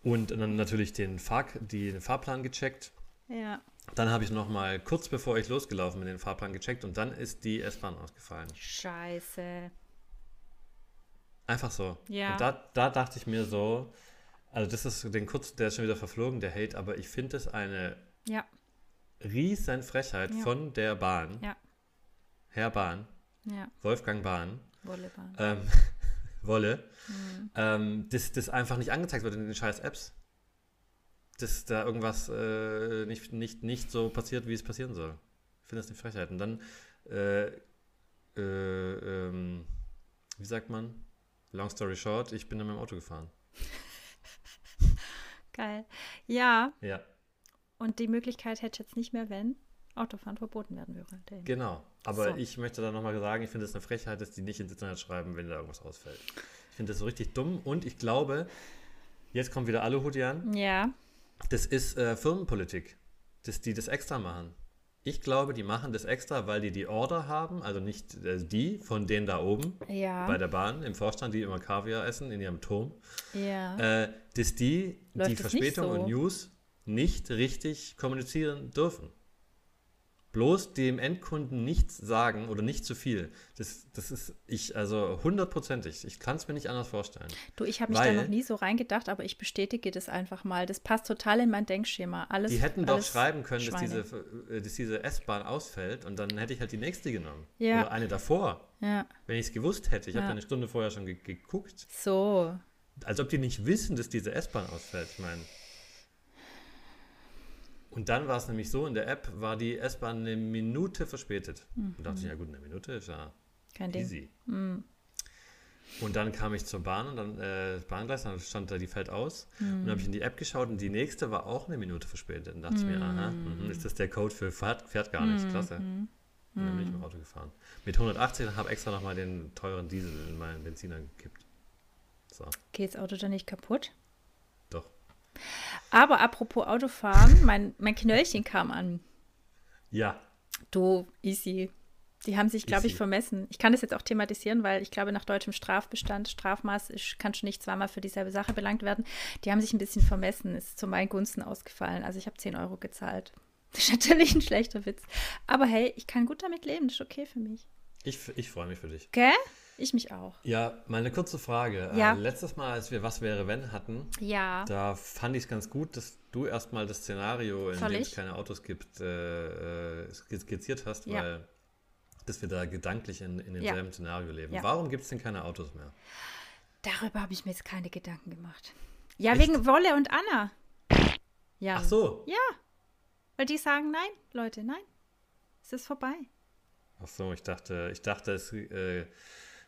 und dann natürlich den, Fahr die, den Fahrplan gecheckt. Ja, Dann habe ich nochmal kurz bevor ich losgelaufen bin den Fahrplan gecheckt und dann ist die S-Bahn ausgefallen. scheiße. Einfach so. Ja. Und da, da dachte ich mir so, also das ist den kurz, der ist schon wieder verflogen, der Hate, aber ich finde es eine Ja, riesen Frechheit Ja. von der Bahn, ja, Herr Bahn, ja. Wolfgang Bahn, Wollebahn. ähm, Wolle, Mhm. ähm, dass das einfach nicht angezeigt wird in den scheiß Apps. Dass da irgendwas äh, nicht, nicht, nicht so passiert, wie es passieren soll. Ich finde das eine Frechheit. Und dann, äh, äh, ähm, wie sagt man? Long story short, ich bin in meinem Auto gefahren. Geil. Ja, Ja, und die Möglichkeit hätte ich jetzt nicht mehr, wenn Autofahren verboten werden würde. Genau. Aber So. ich möchte da nochmal sagen, ich finde es eine Frechheit, dass die nicht ins Internet schreiben, wenn da irgendwas ausfällt. Ich finde das so richtig dumm und ich glaube, jetzt kommt wieder Aluhut, Ja, Das ist äh, Firmenpolitik, dass die das extra machen. Ich glaube, die machen das extra, weil die die Order haben, also nicht äh, die von denen da oben ja, bei der Bahn im Vorstand, die immer Kaviar essen in ihrem Turm, ja. äh, dass die Läuft die Verspätung so? und News nicht richtig kommunizieren dürfen. Bloß dem Endkunden nichts sagen oder nicht zu viel. Das, das ist ich, also hundertprozentig. Ich kann es mir nicht anders vorstellen. Du, ich habe mich da noch nie so reingedacht, aber ich bestätige das einfach mal. Das passt total in mein Denkschema. Alles, Die hätten doch alles schreiben können, dass Schweine. diese, äh, dass diese S-Bahn ausfällt und dann hätte ich halt die nächste genommen. Ja. Oder eine davor. Ja, Wenn ich es gewusst hätte. Ich habe Ja. ja eine Stunde vorher schon ge geguckt. so. Als ob die nicht wissen, dass diese S-Bahn ausfällt. Ich meine. Und dann war es nämlich so, in der App war die S-Bahn eine Minute verspätet. Und dachte ich, ja gut, eine Minute ist ja Kein Ding. easy. Und dann kam ich zur Bahn und dann äh, Bahngleis, dann stand da, die fällt aus. Und dann habe ich in die App geschaut und die nächste war auch eine Minute verspätet. Und dachte ich mir, aha, mhm, ist das der Code für fährt, fährt gar nicht. Klasse. Und dann bin ich mit dem Auto gefahren. Mit 180 und habe extra nochmal den teuren Diesel in meinen Benziner gekippt. So, Geht das Auto dann nicht kaputt? Aber apropos Autofahren, mein, mein Knöllchen kam an. Ja, Du, easy. Die haben sich, glaube ich, vermessen. Ich kann das jetzt auch thematisieren, weil ich glaube, nach deutschem Strafbestand, Strafmaß, ist, kann schon nicht zweimal für dieselbe Sache belangt werden. Die haben sich ein bisschen vermessen, ist zu meinen Gunsten ausgefallen. Also ich habe 10 Euro gezahlt. Das ist natürlich ein schlechter Witz. Aber hey, ich kann gut damit leben, das ist okay für mich. ich, ich freue mich für dich. Gell? Ich mich auch. Ja, mal eine kurze Frage. Ja. Äh, letztes Mal, als wir Was wäre wenn hatten, Ja. da fand ich es ganz gut, dass du erstmal das Szenario, in dem es keine Autos gibt, äh, äh, skizziert hast, Ja. weil dass wir da gedanklich in, in demselben Szenario leben. Ja. Warum gibt es denn keine Autos mehr? Darüber habe ich mir jetzt keine Gedanken gemacht. Ja, Echt? wegen Wolle und Anna. Ja. Ach so. Ja. Weil die sagen, nein, Leute, nein. Es ist vorbei. Ach so, ich dachte, ich dachte, es. Äh,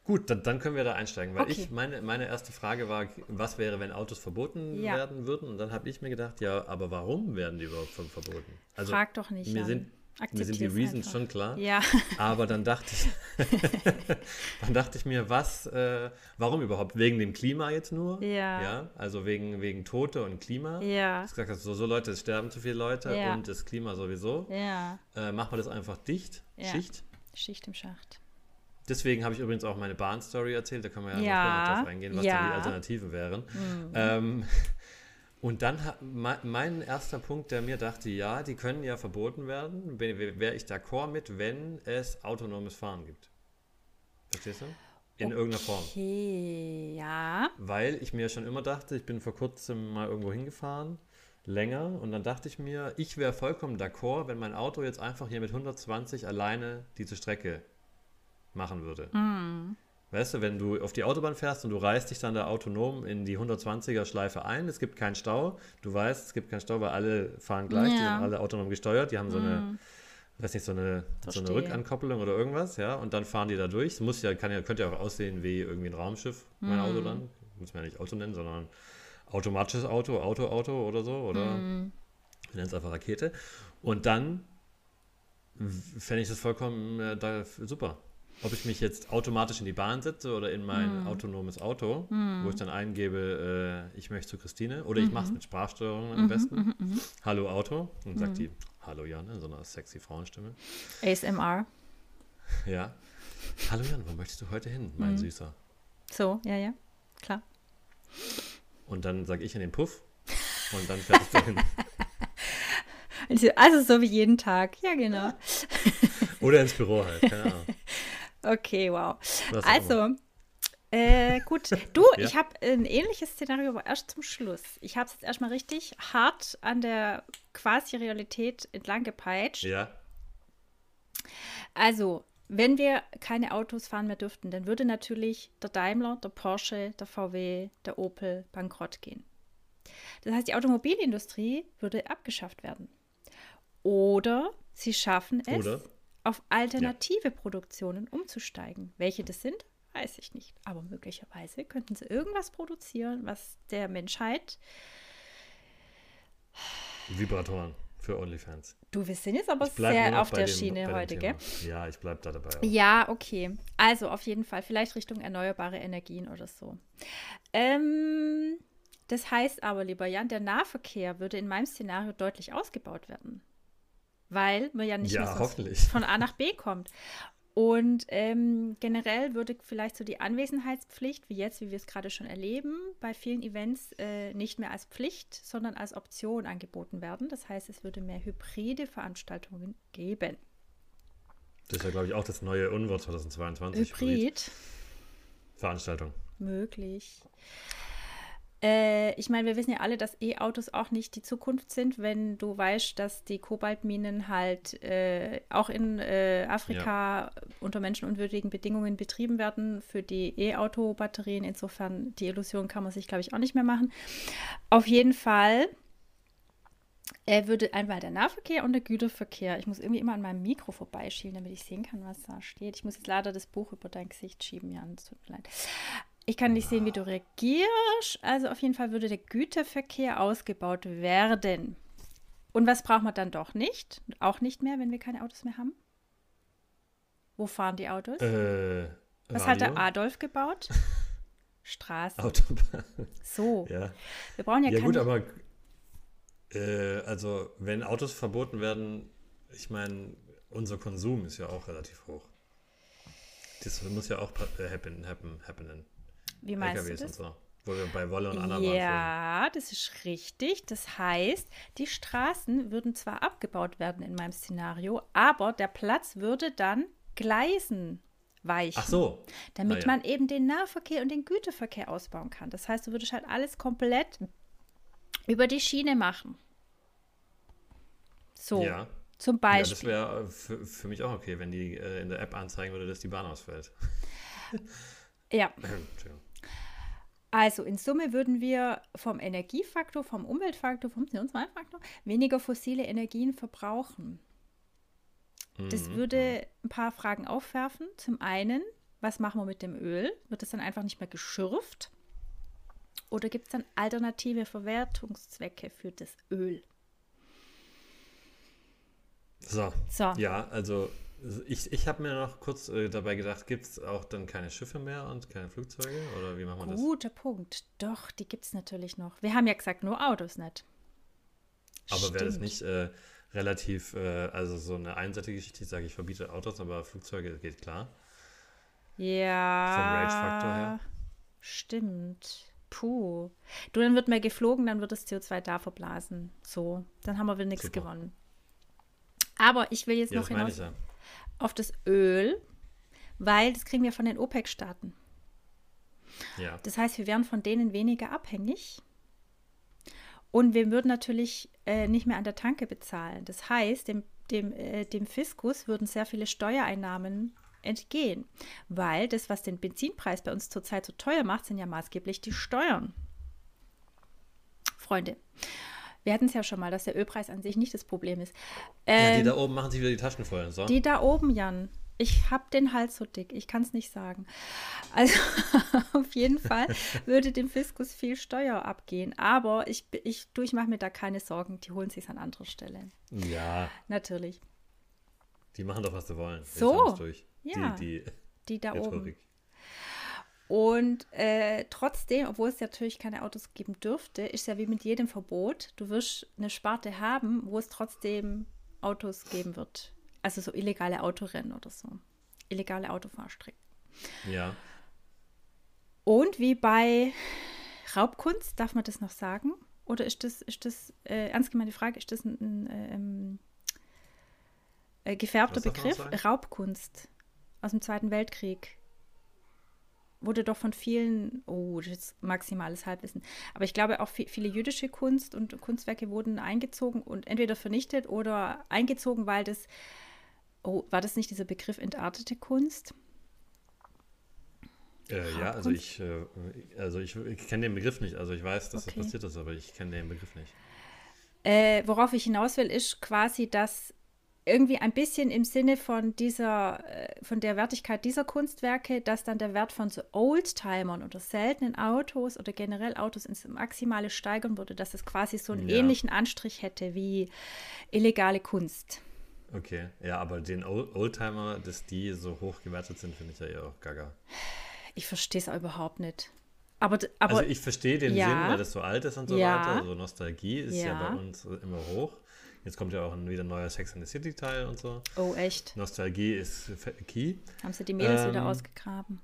gut, dann, dann können wir da einsteigen, weil Okay. ich meine, meine erste Frage war, was wäre, wenn Autos verboten Ja. werden würden? Und dann habe ich mir gedacht, ja, aber warum werden die überhaupt ver- verboten? Also Frag doch nicht. mir sind mir sind die Reasons einfach. schon klar. Ja. Aber dann dachte ich, dann dachte ich mir, was, äh, warum überhaupt? Wegen dem Klima jetzt nur? Ja. Ja, also wegen, wegen Tote und Klima. Ja. Du hast gesagt, hast, so, so Leute, es sterben zu viele Leute Ja. und das Klima sowieso. Ja. Äh, machen wir das einfach dicht, Ja. Schicht. Schicht im Schacht. Deswegen habe ich übrigens auch meine Bahn-Story erzählt, da können wir ja, Ja, noch drauf eingehen, was ja. da die Alternativen wären. Ähm, Und dann mein erster Punkt, der mir dachte, ja, die können ja verboten werden, wäre ich d'accord mit, wenn es autonomes Fahren gibt. Verstehst du? In okay, irgendeiner Form. Okay, ja. Weil ich mir schon immer dachte, ich bin vor kurzem mal irgendwo hingefahren, länger, und dann dachte ich mir, ich wäre vollkommen d'accord, wenn mein Auto jetzt einfach hier mit 120 alleine diese Strecke machen würde. Mm. Weißt du, wenn du auf die Autobahn fährst und du reißt dich dann da autonom in die 120er Schleife ein, es gibt keinen Stau, du weißt, es gibt keinen Stau, weil alle fahren gleich, ja. die sind alle autonom gesteuert, die haben so eine, mm. weiß nicht, so eine, so eine Rückankoppelung oder irgendwas, ja, und dann fahren die da durch. Es muss ja, kann ja, könnte ja auch aussehen wie irgendwie ein Raumschiff, mein mm. Auto dann. Muss man ja nicht Auto nennen, sondern automatisches Auto, Auto-Auto oder so, oder mm. wir nennen es einfach Rakete. Und dann fände ich das vollkommen äh, da, super ob ich mich jetzt automatisch in die Bahn setze oder in mein hm. autonomes Auto, hm. wo ich dann eingebe, äh, ich möchte zu Christine, oder ich mache es mhm. mit Sprachsteuerung am mhm, besten. Mhm, mhm, Hallo Auto, und sagt die Hallo Jan in so einer sexy Frauenstimme. ASMR. Ja. Hallo Jan, wo möchtest du heute hin, mein Süßer? So, ja, ja, klar. Und dann sage ich in den Puff und dann fährt es dahin. Also so wie jeden Tag, ja genau. Oder ins Büro halt, keine Ahnung. Okay, wow. Also, äh, gut. Du, ja? ich habe ein ähnliches Szenario, aber erst zum Schluss. Ich habe es jetzt erstmal richtig hart an der Quasi-Realität entlang gepeitscht. Ja. Also, wenn wir keine Autos fahren mehr dürften, dann würde natürlich der Daimler, der Porsche, der VW, der Opel bankrott gehen. Das heißt, die Automobilindustrie würde abgeschafft werden. Oder sie schaffen es, Oder? Auf alternative ja. Produktionen umzusteigen. Welche das sind, weiß ich nicht. Aber möglicherweise könnten sie irgendwas produzieren, was der Menschheit. Vibratoren für OnlyFans. Du, wir sind jetzt aber sehr auf der dem, Schiene heute, gell? Ja, ich bleibe da dabei. Auch. Ja, okay. Also auf jeden Fall, vielleicht Richtung erneuerbare Energien oder so. Ähm, das heißt aber, lieber Jan, der Nahverkehr würde in meinem Szenario deutlich ausgebaut werden weil man ja nicht ja, mehr von A nach B kommt. Und ähm, generell würde vielleicht so die Anwesenheitspflicht, wie jetzt, wie wir es gerade schon erleben, bei vielen Events äh, nicht mehr als Pflicht, sondern als Option angeboten werden. Das heißt, es würde mehr hybride Veranstaltungen geben. Das ist ja, glaube ich, auch das neue Unwort 2022. Hybrid. Veranstaltung. Möglich. Äh, ich meine, wir wissen ja alle, dass E-Autos auch nicht die Zukunft sind, wenn du weißt, dass die Kobaltminen halt äh, auch in äh, Afrika ja. unter menschenunwürdigen Bedingungen betrieben werden für die E-Auto-Batterien. Insofern, die Illusion kann man sich, glaube ich, auch nicht mehr machen. Auf jeden Fall er würde einmal der Nahverkehr und der Güterverkehr. Ich muss irgendwie immer an meinem Mikro vorbeischielen, damit ich sehen kann, was da steht. Ich muss jetzt leider das Buch über dein Gesicht schieben, Jan. Es tut mir leid. Ich kann nicht sehen, wie du reagierst. Also auf jeden Fall würde der Güterverkehr ausgebaut werden. Und was braucht man dann doch nicht? Auch nicht mehr, wenn wir keine Autos mehr haben? Wo fahren die Autos? Äh, was hat der Adolf gebaut? Straßen. Autobahn. So. Ja, wir brauchen ja, ja keine... gut, aber äh, also wenn Autos verboten werden, ich meine, unser Konsum ist ja auch relativ hoch. Das muss ja auch happen, happen, happenen. Wie meinst LKWs du das? So, wo wir bei Wolle und Anna Ja, das ist richtig. Das heißt, die Straßen würden zwar abgebaut werden in meinem Szenario, aber der Platz würde dann Gleisen weichen. Ach so. Damit ja. man eben den Nahverkehr und den Güterverkehr ausbauen kann. Das heißt, du würdest halt alles komplett über die Schiene machen. So. Ja. Zum Beispiel. Ja, das wäre für, für, mich auch okay, wenn die äh, in der App anzeigen würde, dass die Bahn ausfällt. ja. Also in Summe würden wir vom Energiefaktor, vom Umweltfaktor, vom CO2-Faktor weniger fossile Energien verbrauchen. Das mhm. würde ein paar Fragen aufwerfen. Zum einen, was machen wir mit dem Öl? Wird es dann einfach nicht mehr geschürft? Oder gibt es dann alternative Verwertungszwecke für das Öl? So. so. Ja, also ich, ich habe mir noch kurz äh, dabei gedacht, gibt es auch dann keine Schiffe mehr und keine Flugzeuge? Oder wie machen wir das? Guter Punkt. Doch, die gibt es natürlich noch. Wir haben ja gesagt, nur Autos nicht. Aber wäre das nicht äh, relativ, äh, also so eine einseitige Geschichte, ich sage, ich verbiete Autos, aber Flugzeuge geht klar? Ja. Vom Rage-Faktor her? Stimmt. Puh. Du, dann wird mehr geflogen, dann wird das CO2 da verblasen. So, dann haben wir wieder nichts gewonnen. Aber ich will jetzt ja, noch hinaus ja. Auf das Öl, weil das kriegen wir von den OPEC-Staaten. Ja. Das heißt, wir wären von denen weniger abhängig. Und wir würden natürlich äh, nicht mehr an der Tanke bezahlen. Das heißt, dem, dem, äh, dem Fiskus würden sehr viele Steuereinnahmen entgehen. Weil das, was den Benzinpreis bei uns zurzeit so teuer macht, sind ja maßgeblich die Steuern. Freunde. Wir hatten es ja schon mal, dass der Ölpreis an sich nicht das Problem ist. Ähm, ja, die ähm, da oben machen sich wieder die Taschen voll. So. Die da oben, Jan. Ich habe den Hals so dick, ich kann es nicht sagen. Also auf jeden Fall würde dem Fiskus viel Steuer abgehen. Aber ich, ich, du, ich mache mir da keine Sorgen, die holen sich an anderer Stelle. Ja. Natürlich. Die machen doch, was sie wollen. So. Ja. Die, die, die da Rhetorik. oben. Und äh, trotzdem, obwohl es natürlich keine Autos geben dürfte, ist ja wie mit jedem Verbot. Du wirst eine Sparte haben, wo es trotzdem Autos geben wird. Also so illegale Autorennen oder so. Illegale Autofahrstrecken. Ja. Und wie bei Raubkunst, darf man das noch sagen? Oder ist das, ist das äh, ernst gemeinte Frage, ist das ein, ein, ein ähm, äh, gefärbter Begriff? Raubkunst aus dem Zweiten Weltkrieg. Wurde doch von vielen, oh, das ist maximales Halbwissen. Aber ich glaube, auch viele jüdische Kunst und Kunstwerke wurden eingezogen und entweder vernichtet oder eingezogen, weil das, oh, war das nicht dieser Begriff entartete Kunst? Äh, ja, also ich, äh, also ich, ich kenne den Begriff nicht. Also ich weiß, dass okay. das passiert ist, aber ich kenne den Begriff nicht. Äh, worauf ich hinaus will, ist quasi, dass irgendwie ein bisschen im Sinne von dieser, äh, von der Wertigkeit dieser Kunstwerke, dass dann der Wert von so Oldtimern oder seltenen Autos oder generell Autos ins Maximale steigern würde, dass es quasi so einen ja. ähnlichen Anstrich hätte wie illegale Kunst. Okay, ja, aber den Oldtimer, dass die so hoch gewertet sind, finde ich ja eher auch gaga. Ich verstehe es auch überhaupt nicht. Aber, aber, also ich verstehe den ja, Sinn, weil das so alt ist und so ja, weiter. Also Nostalgie ist ja. ja bei uns immer hoch. Jetzt kommt ja auch ein wieder neuer Sex in the City Teil und so. Oh, echt? Nostalgie ist key. Haben sie die Mädels ähm, wieder ausgegraben?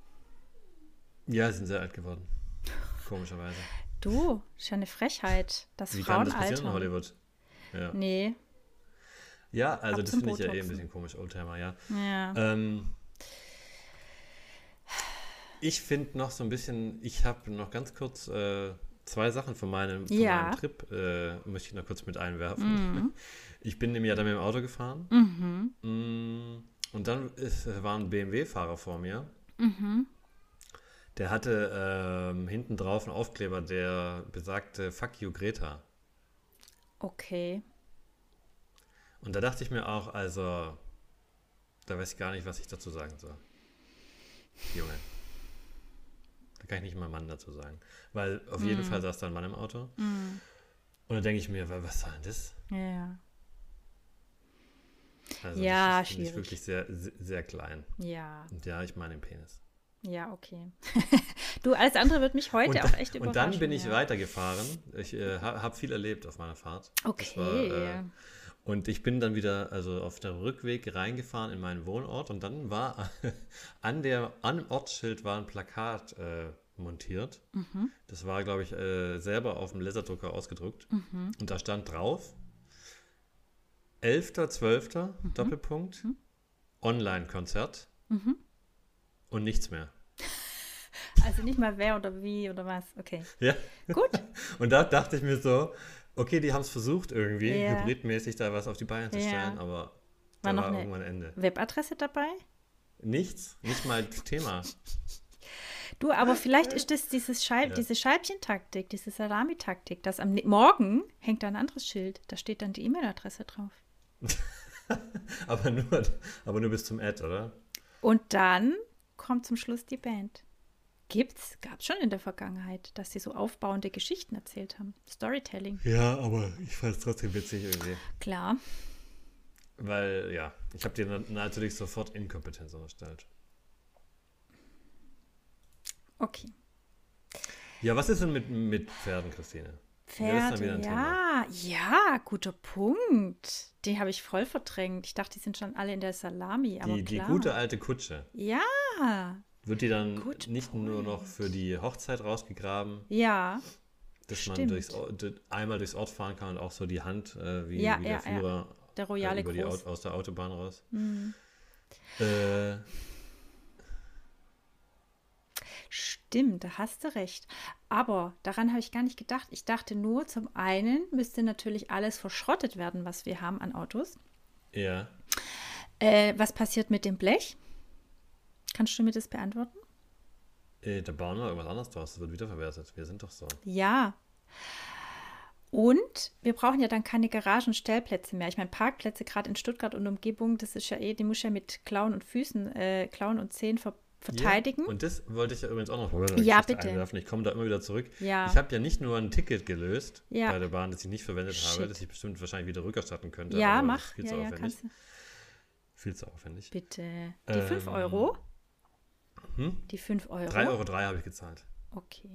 Ja, sie sind sehr alt geworden. Komischerweise. Du, ist ja eine Frechheit. Das Wie Frauen kann das passieren in Hollywood? Ja. Nee. Ja, also Ab das finde ich ja eh ein bisschen komisch, Oldtimer, ja. Ja. Ähm, ich finde noch so ein bisschen, ich habe noch ganz kurz äh, zwei Sachen von meinem, von ja. meinem Trip, äh, möchte ich noch kurz mit einwerfen. Mhm. Ich bin nämlich ja dann mit dem Auto gefahren. Mhm. Mm, und dann ist, war ein BMW-Fahrer vor mir. Mhm. Der hatte ähm, hinten drauf einen Aufkleber, der besagte Fuck you Greta. Okay. Und da dachte ich mir auch, also, da weiß ich gar nicht, was ich dazu sagen soll. Junge kann ich nicht mal Mann dazu sagen. Weil auf mm. jeden Fall saß da ein Mann im Auto. Mm. Und dann denke ich mir, was soll denn das? Ja. Also ja, das ist, schwierig. wirklich sehr, sehr klein. Ja. Und ja, ich meine den Penis. Ja, okay. du, alles andere wird mich heute und, auch echt überraschen. Und dann bin ich ja. weitergefahren. Ich äh, habe viel erlebt auf meiner Fahrt. Okay. War, äh, und ich bin dann wieder, also auf der Rückweg reingefahren in meinen Wohnort und dann war an der, an dem Ortsschild war ein Plakat äh, montiert. Mhm. Das war, glaube ich, äh, selber auf dem Laserdrucker ausgedruckt. Mhm. Und da stand drauf 11.12. Mhm. Doppelpunkt mhm. Online-Konzert mhm. und nichts mehr. Also nicht mal wer oder wie oder was. Okay. Ja. Gut. und da dachte ich mir so, okay, die haben es versucht irgendwie, ja. hybridmäßig da was auf die Beine zu stellen, ja. aber war da noch war irgendwann Ende. Webadresse dabei? Nichts, nicht mal Thema. Du, aber vielleicht ist das dieses Scheib, ja. diese Scheibchentaktik, diese Salamitaktik, dass am Morgen hängt da ein anderes Schild, da steht dann die E-Mail-Adresse drauf. aber, nur, aber nur bis zum Ad, oder? Und dann kommt zum Schluss die Band. Gibt's, gab's schon in der Vergangenheit, dass sie so aufbauende Geschichten erzählt haben. Storytelling. Ja, aber ich fand es trotzdem witzig irgendwie. Klar. Weil, ja, ich habe dir natürlich sofort Inkompetenz unterstellt. Okay. Ja, was ist denn mit, mit Pferden, Christine? Pferde, ja, ja, guter Punkt. Die habe ich voll verdrängt. Ich dachte, die sind schon alle in der Salami, aber die, klar. Die gute alte Kutsche. Ja. Wird die dann Good nicht point. nur noch für die Hochzeit rausgegraben? Ja. Dass man durchs, einmal durchs Ort fahren kann und auch so die Hand, äh, wie, ja, wie der ja, Führer ja. der Royale äh, über die, aus der Autobahn raus. Mhm. Äh, Stimmt, da hast du recht. Aber daran habe ich gar nicht gedacht. Ich dachte nur, zum einen müsste natürlich alles verschrottet werden, was wir haben an Autos. Ja. Äh, was passiert mit dem Blech? Kannst du mir das beantworten? Äh, da bauen wir irgendwas anderes draus. Das wird wiederverwertet. Wir sind doch so. Ja. Und wir brauchen ja dann keine Garagen und Stellplätze mehr. Ich meine, Parkplätze gerade in Stuttgart und Umgebung, das ist ja eh, die muss ja mit Klauen und Füßen, äh, Klauen und Zehen ver verteidigen. Ja, und das wollte ich ja übrigens auch noch ja, bitte. einwerfen. Ich komme da immer wieder zurück. Ja. Ich habe ja nicht nur ein Ticket gelöst ja. bei der Bahn, das ich nicht verwendet Shit. habe, das ich bestimmt wahrscheinlich wieder rückerstatten könnte. Ja, mach. Viel zu aufwendig. Viel zu aufwendig. Bitte. Die 5 ähm, Euro? Hm? Die 5 Euro? 3,03 Euro habe ich gezahlt. Okay.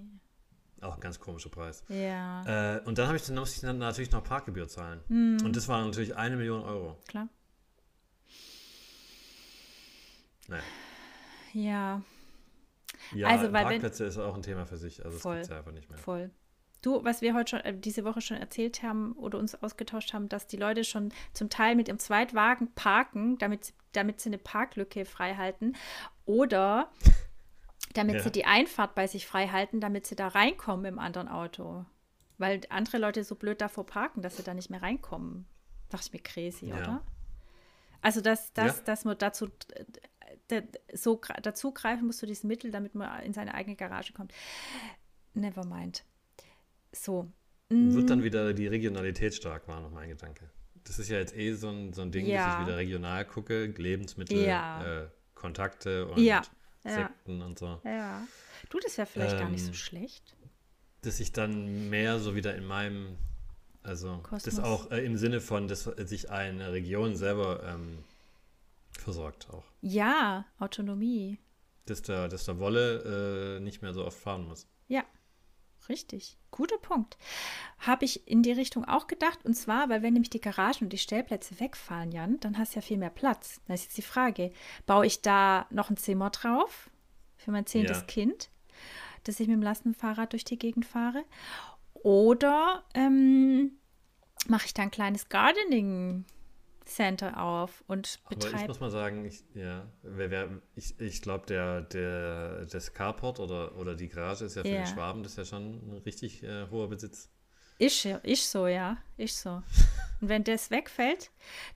Auch ein ganz komischer Preis. Ja. Äh, und dann, ich, dann musste ich dann natürlich noch Parkgebühr zahlen. Hm. Und das waren natürlich eine Million Euro. Klar. Naja. Ja. Ja, also, weil Parkplätze wenn, ist auch ein Thema für sich. Also voll, das ja einfach nicht mehr. Voll. Du, was wir heute schon, äh, diese Woche schon erzählt haben oder uns ausgetauscht haben, dass die Leute schon zum Teil mit ihrem Zweitwagen parken, damit, damit sie eine Parklücke frei halten. Oder damit ja. sie die Einfahrt bei sich frei halten, damit sie da reinkommen im anderen Auto. Weil andere Leute so blöd davor parken, dass sie da nicht mehr reinkommen. Dachte ich mir crazy, ja. oder? Also, dass, dass, ja. dass man dazu so dazugreifen muss zu diesem Mittel, damit man in seine eigene Garage kommt. Never mind. So. Wird dann mm. wieder die Regionalität stark, war noch mein Gedanke. Das ist ja jetzt eh so ein, so ein Ding, ja. dass ich wieder regional gucke, Lebensmittel, ja. äh, Kontakte und ja. Sekten und so. Ja. Du, das wäre vielleicht ähm, gar nicht so ähm, schlecht. Dass ich dann mehr so wieder in meinem, also Kosmos. das auch äh, im Sinne von, dass sich eine Region selber ähm, versorgt auch. Ja, Autonomie. Dass der, dass der Wolle äh, nicht mehr so oft fahren muss. Richtig. Guter Punkt. Habe ich in die Richtung auch gedacht. Und zwar, weil wenn nämlich die Garagen und die Stellplätze wegfallen, Jan, dann hast du ja viel mehr Platz. Da ist jetzt die Frage, baue ich da noch ein Zimmer drauf für mein zehntes ja. Kind, dass ich mit dem Lastenfahrrad durch die Gegend fahre? Oder ähm, mache ich da ein kleines Gardening Center auf und betreibt. Aber ich muss mal sagen, ich, ja, wer, wer, ich, ich glaube, der, der, das Carport oder, oder die Garage ist ja für ja. die Schwaben, das ist ja schon ein richtig äh, hoher Besitz. Ich, ich so, ja, ich so. Und wenn das wegfällt,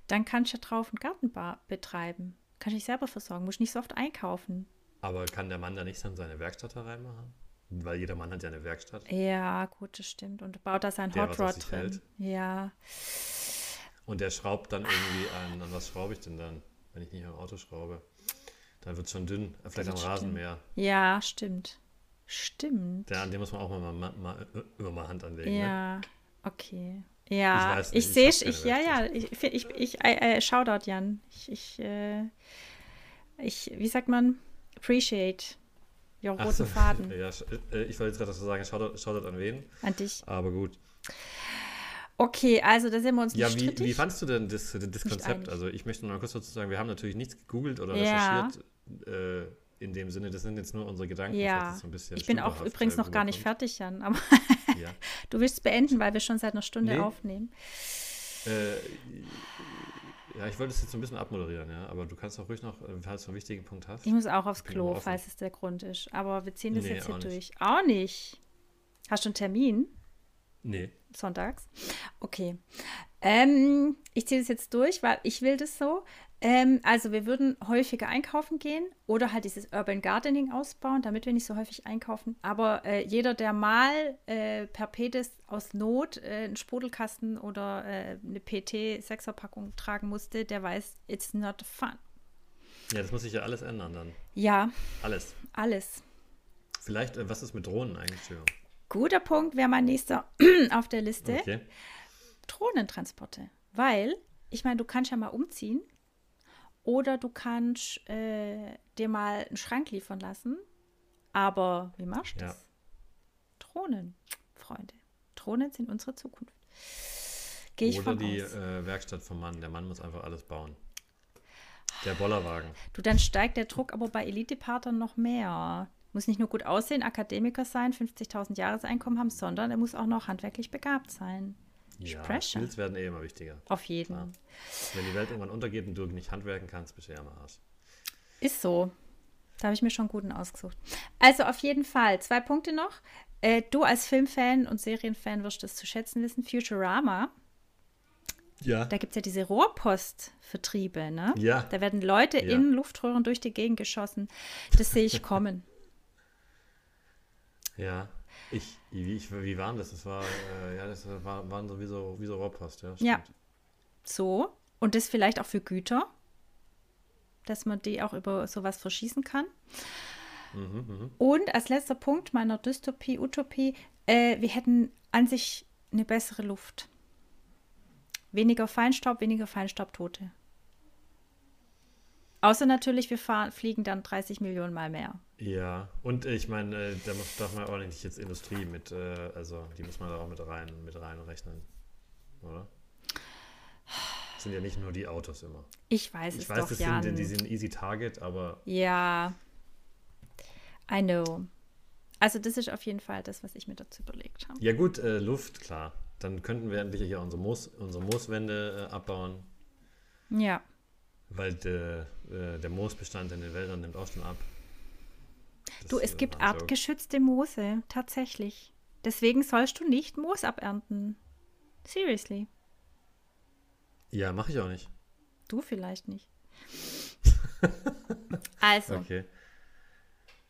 dann kann ich ja drauf einen Gartenbar betreiben. Kann ich selber versorgen, muss ich nicht so oft einkaufen. Aber kann der Mann da nicht dann seine Werkstatt da reinmachen? Weil jeder Mann hat ja eine Werkstatt. Ja, gut, das stimmt. Und baut da sein Hot Rod drin. Hält. Ja. Und der schraubt dann irgendwie an, an was schraube ich denn dann, wenn ich nicht am Auto schraube? Dann wird es schon dünn, vielleicht am Rasenmäher. Ja, stimmt. Stimmt. Ja, an dem muss man auch mal, mal, mal, immer mal Hand anlegen. Ne? Ja, ne? okay. Ja, ich, ich sehe, ich, ich ja, ja, ich, ich, ich äh, äh, Shoutout, Jan. Ich, ich, äh, ich, wie sagt man? Appreciate your roten so. Faden. Ja, äh, ich wollte jetzt gerade so sagen, Shoutout, Shoutout an wen? An dich. Aber gut. Okay, also da sind wir uns nicht Ja, wie, wie fandest du denn das, das Konzept? Also ich möchte noch mal kurz dazu sagen, wir haben natürlich nichts gegoogelt oder ja. recherchiert. Äh, in dem Sinne, das sind jetzt nur unsere Gedanken. Ja, so ich bin auch übrigens noch gar nicht fertig, Jan, aber ja. du willst beenden, weil wir schon seit einer Stunde nee. aufnehmen. Äh, ja, ich wollte es jetzt so ein bisschen abmoderieren, ja, aber du kannst auch ruhig noch, falls du einen wichtigen Punkt hast. Ich muss auch aufs Klo, falls es der Grund ist, aber wir ziehen das nee, jetzt hier durch. Auch nicht. Hast du einen Termin? Nee. Sonntags. Okay. Ähm, ich ziehe das jetzt durch, weil ich will das so. Ähm, also wir würden häufiger einkaufen gehen oder halt dieses Urban Gardening ausbauen, damit wir nicht so häufig einkaufen. Aber äh, jeder, der mal äh, per Petis aus Not äh, einen Sprudelkasten oder äh, eine PT-Sechserpackung tragen musste, der weiß, it's not fun. Ja, das muss sich ja alles ändern dann. Ja. Alles. Alles. Vielleicht, äh, was ist mit Drohnen eigentlich? Guter Punkt wäre mein nächster auf der Liste. Okay. Drohnentransporte. Weil, ich meine, du kannst ja mal umziehen oder du kannst äh, dir mal einen Schrank liefern lassen. Aber wie machst du das? Ja. Drohnen, Freunde. Drohnen sind unsere Zukunft. Gehe ich Oder die äh, Werkstatt vom Mann. Der Mann muss einfach alles bauen. Der Bollerwagen. Du, dann steigt der Druck aber bei Elite-Partnern noch mehr. Muss nicht nur gut aussehen, Akademiker sein, 50.000 Jahreseinkommen haben, sondern er muss auch noch handwerklich begabt sein. Ja, Pressure. Skills werden eh immer wichtiger. Auf jeden. Ja. Wenn die Welt irgendwann untergeht und du nicht handwerken kannst, bist du ja am Arsch. Ist so. Da habe ich mir schon guten ausgesucht. Also auf jeden Fall, zwei Punkte noch. Äh, du als Filmfan und Serienfan wirst das zu schätzen wissen. Futurama. Ja. Da gibt es ja diese Rohrpostvertriebe, ne? Ja. Da werden Leute ja. in Luftröhren durch die Gegend geschossen. Das sehe ich kommen. Ja. Ich, wie, ich, wie waren das? Das war, äh, ja, das war, waren so wie so, wie so Rohrpost, ja. Stimmt. Ja. So. Und das vielleicht auch für Güter, dass man die auch über sowas verschießen kann. Mhm, mh. Und als letzter Punkt meiner Dystopie, Utopie, äh, wir hätten an sich eine bessere Luft. Weniger Feinstaub, weniger Feinstaubtote. Außer natürlich, wir fahren, fliegen dann 30 Millionen Mal mehr. Ja, und ich meine, äh, da muss, darf man auch nicht jetzt Industrie mit, äh, also die muss man da auch mit rein, mit reinrechnen, oder? Das sind ja nicht nur die Autos immer. Ich weiß ich es weiß, doch, das Jan. sind, die sind easy target, aber. Ja, I know. Also das ist auf jeden Fall das, was ich mir dazu überlegt habe. Ja gut, äh, Luft, klar. Dann könnten wir endlich hier unsere, Moos, unsere Mooswände äh, abbauen. Ja. Weil de, äh, der Moosbestand in den Wäldern nimmt auch schon ab. Das du, es gibt artgeschützte Moose, tatsächlich. Deswegen sollst du nicht Moos abernten. Seriously. Ja, mache ich auch nicht. Du vielleicht nicht. also. Okay.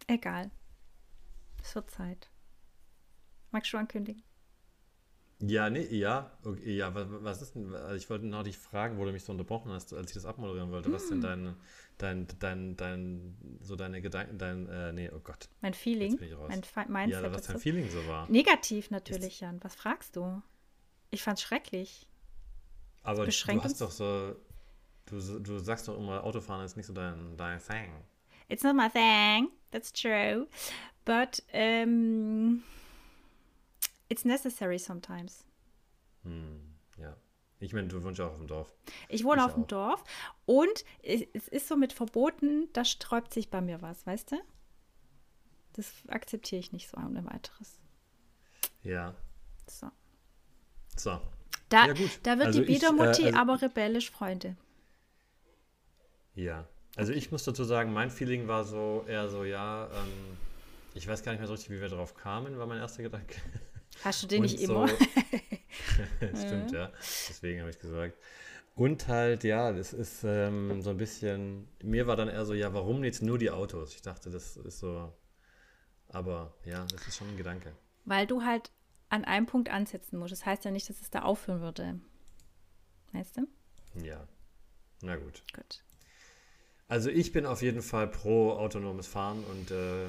Egal. Es wird Zeit. Magst du ankündigen? Ja, nee, ja, okay, ja, was, was ist denn, also ich wollte noch dich fragen, wo du mich so unterbrochen hast, als ich das abmoderieren wollte, was denn hm. Dein, dein, dein, so deine Gedanken, dein, äh, nee, oh Gott. Mein Feeling, mein Mindset Ja, was dein Feeling so war. Negativ natürlich, Jan, was fragst du? Ich fand's schrecklich. Aber du hast doch so, du, du sagst doch immer, Autofahren ist nicht so dein, dein Thing. It's not my thing, that's true, but, um, It's necessary sometimes. Hm, ja. Ich meine, du wohnst ja auch auf dem Dorf. Ich wohne ich auf dem Dorf und es ist so mit Verboten, da sträubt sich bei mir was, weißt du? Das akzeptiere ich nicht so ohne weiteres. Ja. So. So. Da, ja, da wird also die Biedermutti äh, also, aber rebellisch, Freunde. Ja. Also ich muss dazu sagen, mein Feeling war so eher so, ja, ähm, ich weiß gar nicht mehr so richtig, wie wir drauf kamen, war mein erster Gedanke. Hast du den nicht so, immer? Stimmt, ja. Deswegen habe ich gesagt. Und halt, ja, das ist ähm, so ein bisschen, mir war dann eher so, ja, warum jetzt nur die Autos? Ich dachte, das ist so, aber ja, das ist schon ein Gedanke. Weil du halt an einem Punkt ansetzen musst. Das heißt ja nicht, dass es da aufhören würde. Weißt du? Ja. Na gut. Gut. Also ich bin auf jeden Fall pro autonomes Fahren und äh,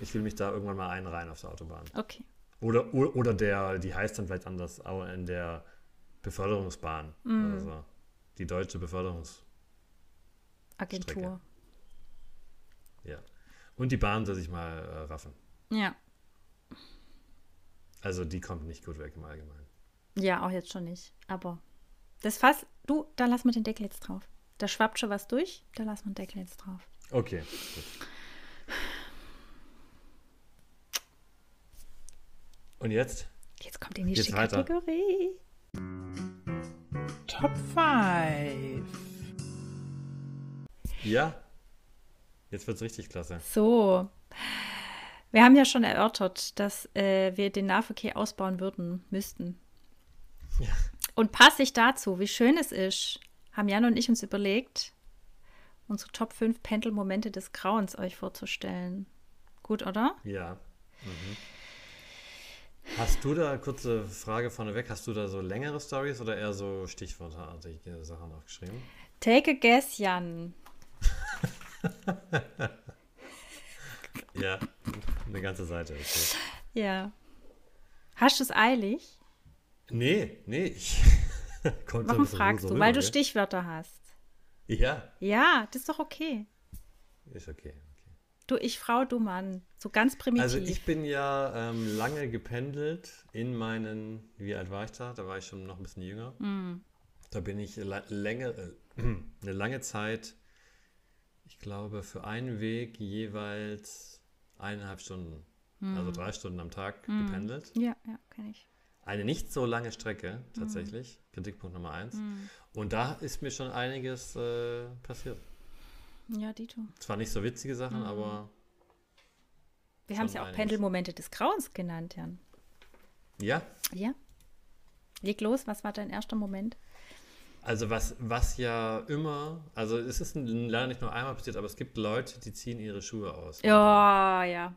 ich will mich da irgendwann mal einreihen auf der Autobahn. Okay. Oder, oder der, die heißt dann vielleicht anders, aber in der Beförderungsbahn. Mm. Also die deutsche Beförderungsagentur. Ja. Und die Bahn soll sich mal äh, raffen. Ja. Also die kommt nicht gut weg im Allgemeinen. Ja, auch jetzt schon nicht. Aber das Fass, du, da lass mal den Deckel jetzt drauf. Da schwappt schon was durch, da lass mal den Deckel jetzt drauf. Okay, gut. Und jetzt? Jetzt kommt die nächste Kategorie. Top 5. Ja. Jetzt wird es richtig klasse. So. Wir haben ja schon erörtert, dass äh, wir den Nahverkehr ausbauen würden, müssten. Ja. Und passig dazu, wie schön es ist, haben Jan und ich uns überlegt, unsere Top 5 Pendelmomente des Grauens euch vorzustellen. Gut, oder? Ja. Mhm. Hast du da, kurze Frage vorneweg, hast du da so längere Stories oder eher so stichwortartige Sachen aufgeschrieben? Take a guess, Jan. ja, eine ganze Seite. Okay. Ja. Hast du es eilig? Nee, nee. Ich Warum fragst du? Weil du Stichwörter hast. Ja. Ja, das ist doch okay. Ist okay. Du, ich Frau, du Mann. So ganz primitiv. Also ich bin ja ähm, lange gependelt in meinen, wie alt war ich da? Da war ich schon noch ein bisschen jünger. Mm. Da bin ich länger, äh, eine lange Zeit ich glaube, für einen Weg jeweils eineinhalb Stunden. Mhm. Also drei Stunden am Tag mhm. gependelt. Ja, ja, kenne ich. Eine nicht so lange Strecke, tatsächlich. Kritikpunkt Nummer eins. Und da ist mir schon einiges äh, passiert. Ja, Dito. Zwar nicht so witzige Sachen, aber. Wir haben es ja auch Pendelmomente des Grauens genannt, Jan. Ja? Ja. Leg los, was war dein erster Moment? Also was, was ja immer, also es ist leider nicht nur einmal passiert, aber es gibt Leute, die ziehen ihre Schuhe aus. Ja, ja.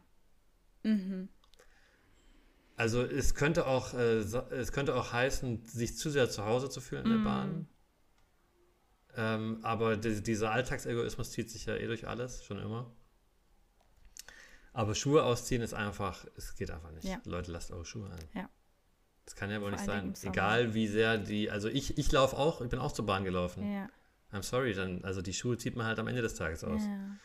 Mhm. Also es könnte auch, äh, es könnte auch heißen, sich zu sehr zu Hause zu fühlen in der mhm. Bahn. Ähm, aber die, dieser Alltagsegoismus zieht sich ja eh durch alles, schon immer. Aber Schuhe ausziehen ist einfach, es geht einfach nicht. Ja. Leute, lasst eure Schuhe an. Ja. Das kann ja wohl nicht sein. Egal wie sehr die, also ich, ich laufe auch, ich bin auch zur Bahn gelaufen. Ja. I'm sorry, dann, also die Schuhe zieht man halt am Ende des Tages aus. Ja.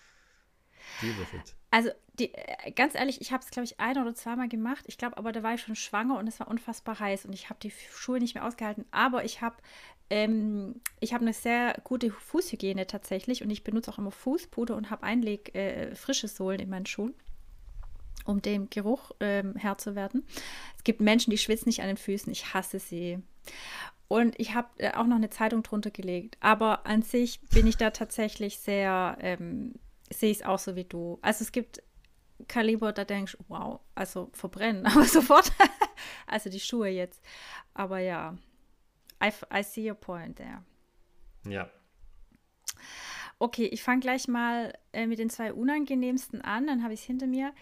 Also die, äh, ganz ehrlich, ich habe es, glaube ich, ein oder zweimal gemacht. Ich glaube, aber da war ich schon schwanger und es war unfassbar heiß und ich habe die Schuhe nicht mehr ausgehalten. Aber ich habe ähm, ich habe eine sehr gute Fußhygiene tatsächlich und ich benutze auch immer Fußpuder und habe Einleg äh, frische Sohlen in meinen Schuhen um dem Geruch ähm, Herr zu werden. Es gibt Menschen, die schwitzen nicht an den Füßen. Ich hasse sie. Und ich habe äh, auch noch eine Zeitung drunter gelegt. Aber an sich bin ich da tatsächlich sehr, ähm, sehe ich es auch so wie du. Also es gibt Kaliber, da denkst du, wow, also verbrennen, aber sofort. also die Schuhe jetzt. Aber ja, I, I see your point there. Ja. Okay, ich fange gleich mal äh, mit den zwei unangenehmsten an, dann habe ich es hinter mir.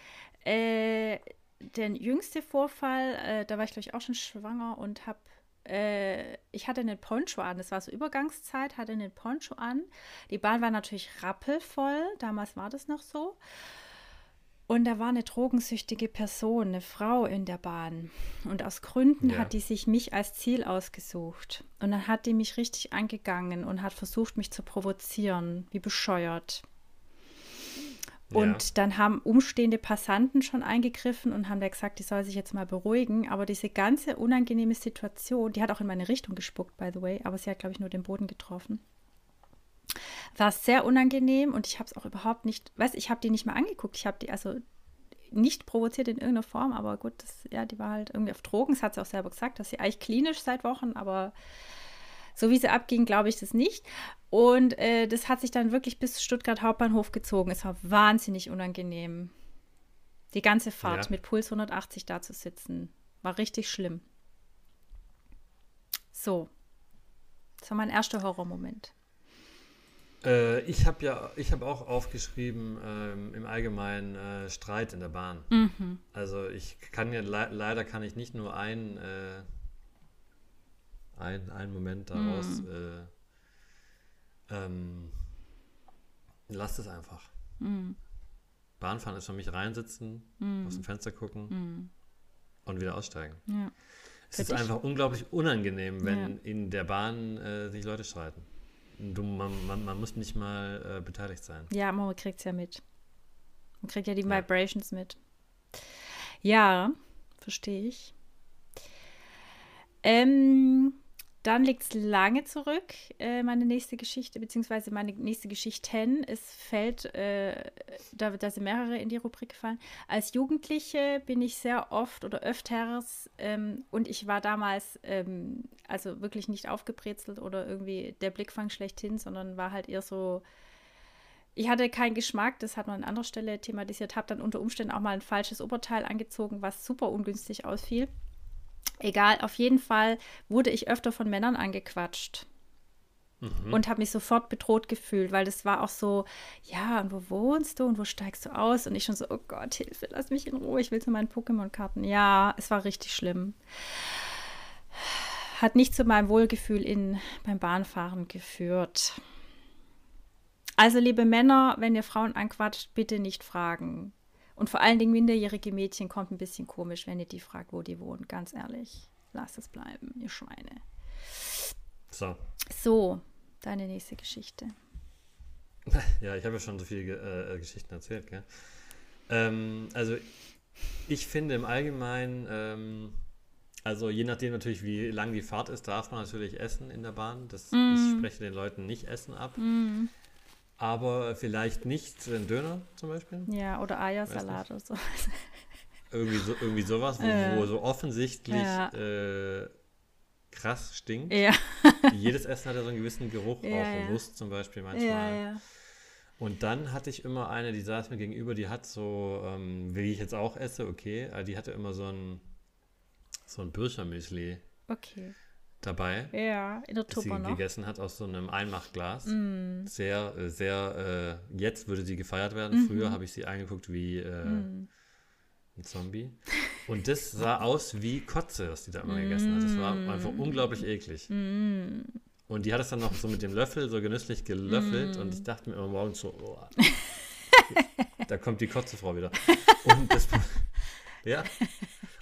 Äh, der jüngste Vorfall, äh, da war ich, glaube ich, auch schon schwanger und habe äh, ich hatte einen Poncho an. Das war so Übergangszeit, hatte einen Poncho an. Die Bahn war natürlich rappelvoll. Damals war das noch so. Und da war eine drogensüchtige Person, eine Frau in der Bahn. Und aus Gründen ja. hat die sich mich als Ziel ausgesucht. Und dann hat die mich richtig angegangen und hat versucht, mich zu provozieren, wie bescheuert. Und ja. dann haben umstehende Passanten schon eingegriffen und haben da gesagt, die soll sich jetzt mal beruhigen. Aber diese ganze unangenehme Situation, die hat auch in meine Richtung gespuckt, by the way, aber sie hat, glaube ich, nur den Boden getroffen. War sehr unangenehm und ich habe es auch überhaupt nicht, weiß ich habe die nicht mal angeguckt. Ich habe die also nicht provoziert in irgendeiner Form, aber gut, das, ja, die war halt irgendwie auf Drogen. Das hat sie auch selber gesagt, dass sie eigentlich klinisch seit Wochen, aber so wie sie abging, glaube ich das nicht. Und äh, das hat sich dann wirklich bis Stuttgart Hauptbahnhof gezogen. Es war wahnsinnig unangenehm. Die ganze Fahrt ja. mit Puls 180 da zu sitzen, war richtig schlimm. So. Das war mein erster Horrormoment. Äh, ich habe ja, ich habe auch aufgeschrieben ähm, im Allgemeinen äh, Streit in der Bahn. Mhm. Also ich kann ja le leider kann ich nicht nur ein äh, ein, ein Moment daraus. Mhm. Äh, ähm, lasst es einfach. Mhm. Bahnfahren ist für mich reinsitzen, mhm. aus dem Fenster gucken mhm. und wieder aussteigen. Ja. Es für ist dich? einfach unglaublich unangenehm, wenn ja. in der Bahn äh, sich Leute streiten. Du, man, man, man, muss nicht mal äh, beteiligt sein. Ja, man kriegt es ja mit. Man kriegt ja die ja. Vibrations mit. Ja, verstehe ich. Ähm, dann liegt es lange zurück, äh, meine nächste Geschichte, beziehungsweise meine nächste Geschichten. Es fällt, äh, da, da sind mehrere in die Rubrik gefallen. Als Jugendliche bin ich sehr oft oder öfters ähm, und ich war damals ähm, also wirklich nicht aufgebrezelt oder irgendwie der Blickfang schlechthin, sondern war halt eher so. Ich hatte keinen Geschmack, das hat man an anderer Stelle thematisiert, habe dann unter Umständen auch mal ein falsches Oberteil angezogen, was super ungünstig ausfiel. Egal, auf jeden Fall wurde ich öfter von Männern angequatscht. Mhm. Und habe mich sofort bedroht gefühlt, weil das war auch so, ja, und wo wohnst du und wo steigst du aus? Und ich schon so, oh Gott, Hilfe, lass mich in Ruhe, ich will zu meinen Pokémon-Karten. Ja, es war richtig schlimm. Hat nicht zu meinem Wohlgefühl in, beim Bahnfahren geführt. Also, liebe Männer, wenn ihr Frauen anquatscht, bitte nicht fragen. Und vor allen Dingen minderjährige Mädchen kommt ein bisschen komisch, wenn ihr die fragt, wo die wohnen. Ganz ehrlich. Lasst es bleiben, ihr Schweine. So. So, deine nächste Geschichte. Ja, ich habe ja schon so viele äh, Geschichten erzählt, gell? Ähm, also, ich finde im Allgemeinen, ähm, also je nachdem natürlich, wie lang die Fahrt ist, darf man natürlich essen in der Bahn. Das, mm. Ich spreche den Leuten nicht Essen ab. Mm. Aber vielleicht nicht ein Döner zum Beispiel. Ja, oder Eiersalat oder so. Irgendwie, so, irgendwie sowas, wo, Äh. wo so offensichtlich Ja. äh, krass stinkt. Ja, Jedes Essen hat ja so einen gewissen Geruch, Ja, auch ja. Wurst zum Beispiel manchmal. ja, ja. Und dann hatte ich immer eine, die saß mir gegenüber, die hat so, ähm, wie ich jetzt auch esse, okay, äh, die hatte immer so ein, so ein Birchermüsli Okay. Dabei, Ja, in der das sie Tupper noch. gegessen hat aus so einem Einmachglas. Mm. Sehr, äh, sehr, äh, jetzt würde sie gefeiert werden. Früher habe ich sie angeguckt wie äh, ein Zombie. Und das sah aus wie Kotze, was die da immer gegessen hat. Das war Mm. einfach unglaublich eklig. Und die hat es dann noch so mit dem Löffel so genüsslich gelöffelt und Mm. ich dachte mir immer morgens so, oh, da kommt die Kotzefrau wieder. Und das, ja.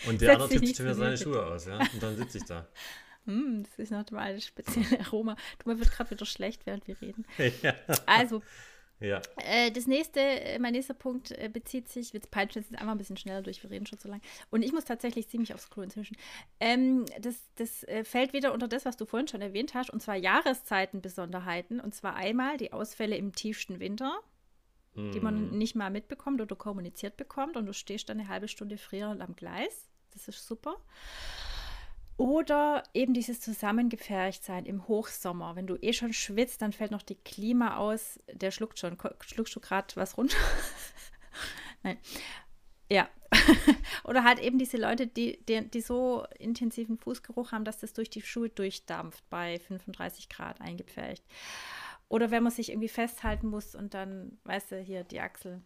Und der Setz andere tippt mir seine Schuhe aus, ja. Und dann sitze ich da. Mm, das ist noch mal ein spezielles Aroma. Du, mir wird gerade wieder schlecht, während wir reden. ja. Also, ja. Äh, das nächste, äh, mein nächster Punkt äh, bezieht sich, wir peitschen jetzt einfach ein bisschen schneller durch, wir reden schon so lange. Und ich muss tatsächlich ziemlich aufs Klo inzwischen. Ähm, das das äh, fällt wieder unter das, was du vorhin schon erwähnt hast, und zwar Jahreszeitenbesonderheiten. Und zwar einmal die Ausfälle im tiefsten Winter, die man Mhm. nicht mal mitbekommt oder kommuniziert bekommt. Und du stehst dann eine halbe Stunde frierend am Gleis. Das ist super. Oder eben dieses Zusammengepfercht-Sein im Hochsommer. Wenn du eh schon schwitzt, dann fällt noch die Klima aus. Der schluckt schon. Schluckst du gerade was runter? Nein. Ja. Oder halt eben diese Leute, die, die, die so intensiven Fußgeruch haben, dass das durch die Schuhe durchdampft bei 35 Grad eingepfercht. Oder wenn man sich irgendwie festhalten muss und dann, weißt du, hier die Achsel.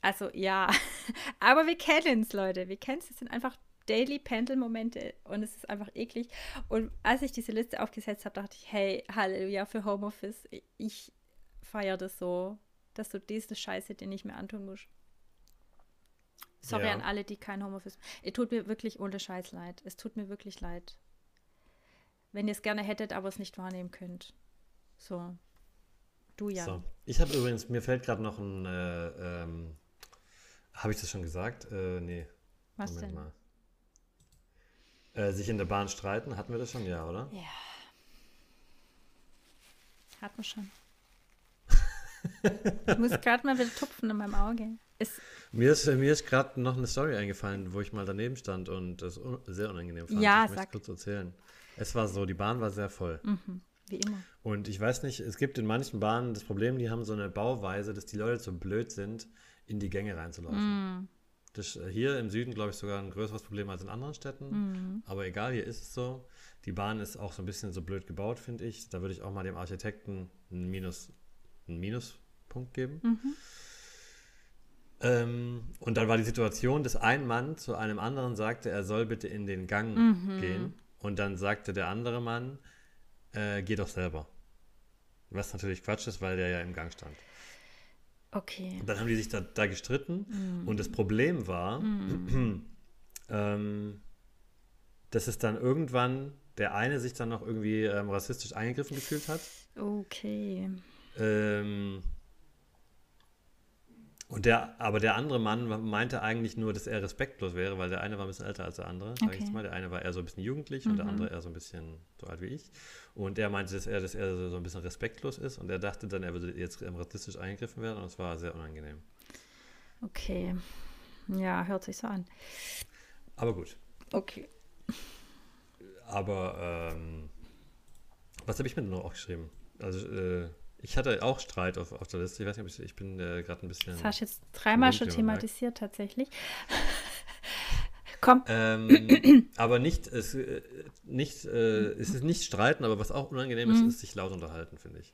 Also ja, aber wir kennen es, Leute. Wir kennen es. Es sind einfach Daily Pendel-Momente und es ist einfach eklig. Und als ich diese Liste aufgesetzt habe, dachte ich, hey, Halleluja für Homeoffice. Ich feiere das so, dass du diese Scheiße dir nicht mehr antun musst. Sorry Ja. an alle, die kein Homeoffice. Es tut mir wirklich ohne Scheiß leid. Es tut mir wirklich leid. Wenn ihr es gerne hättet, aber es nicht wahrnehmen könnt. So. Du ja. So. Ich habe übrigens, mir fällt gerade noch ein, äh, ähm, habe ich das schon gesagt? Äh, nee. Was Moment denn? mal. Äh, sich in der Bahn streiten, hatten wir das schon? Ja, oder? Ja. Hat man schon. ich muss gerade mal wieder tupfen in meinem Auge. Es, Mir ist, mir ist gerade noch eine Story eingefallen, wo ich mal daneben stand und das un sehr unangenehm fand. Ja, ich möchte sag. kurz erzählen. Es war so, die Bahn war sehr voll. wie immer. Und ich weiß nicht, es gibt in manchen Bahnen das Problem, die haben so eine Bauweise, dass die Leute so blöd sind, in die Gänge reinzulaufen. Das ist hier im Süden, glaube ich, sogar ein größeres Problem als in anderen Städten. Aber egal, hier ist es so. Die Bahn ist auch so ein bisschen so blöd gebaut, finde ich. Da würde ich auch mal dem Architekten einen, Minus, einen Minuspunkt geben. Ähm, und dann war die Situation, dass ein Mann zu einem anderen sagte, er soll bitte in den Gang gehen. Und dann sagte der andere Mann, äh, geh doch selber. Was natürlich Quatsch ist, weil der ja im Gang stand. Okay. Und dann haben die sich da, da gestritten. Und das Problem war, ähm, dass es dann irgendwann der eine sich dann noch irgendwie ähm, rassistisch eingegriffen gefühlt hat. Okay. Ähm, und der, aber der andere Mann meinte eigentlich nur, dass er respektlos wäre, weil der eine war ein bisschen älter als der andere, sag ich jetzt mal. Der eine war eher so ein bisschen jugendlich und der andere eher so ein bisschen so alt wie ich. Und er meinte, dass er, dass er so ein bisschen respektlos ist und er dachte dann, er würde jetzt rassistisch eingegriffen werden und es war sehr unangenehm. Okay. Ja, hört sich so an. Aber gut. Okay. Aber ähm, was habe ich mir denn noch aufgeschrieben? Also äh, ich hatte auch Streit auf, auf der Liste. Ich weiß nicht, ob ich, ich bin äh, gerade ein bisschen. Das hast du jetzt dreimal schon thematisiert, tatsächlich. Komm. Ähm, aber nicht, es, äh, nicht äh, es ist nicht streiten, aber was auch unangenehm ist, ist sich laut unterhalten, finde ich.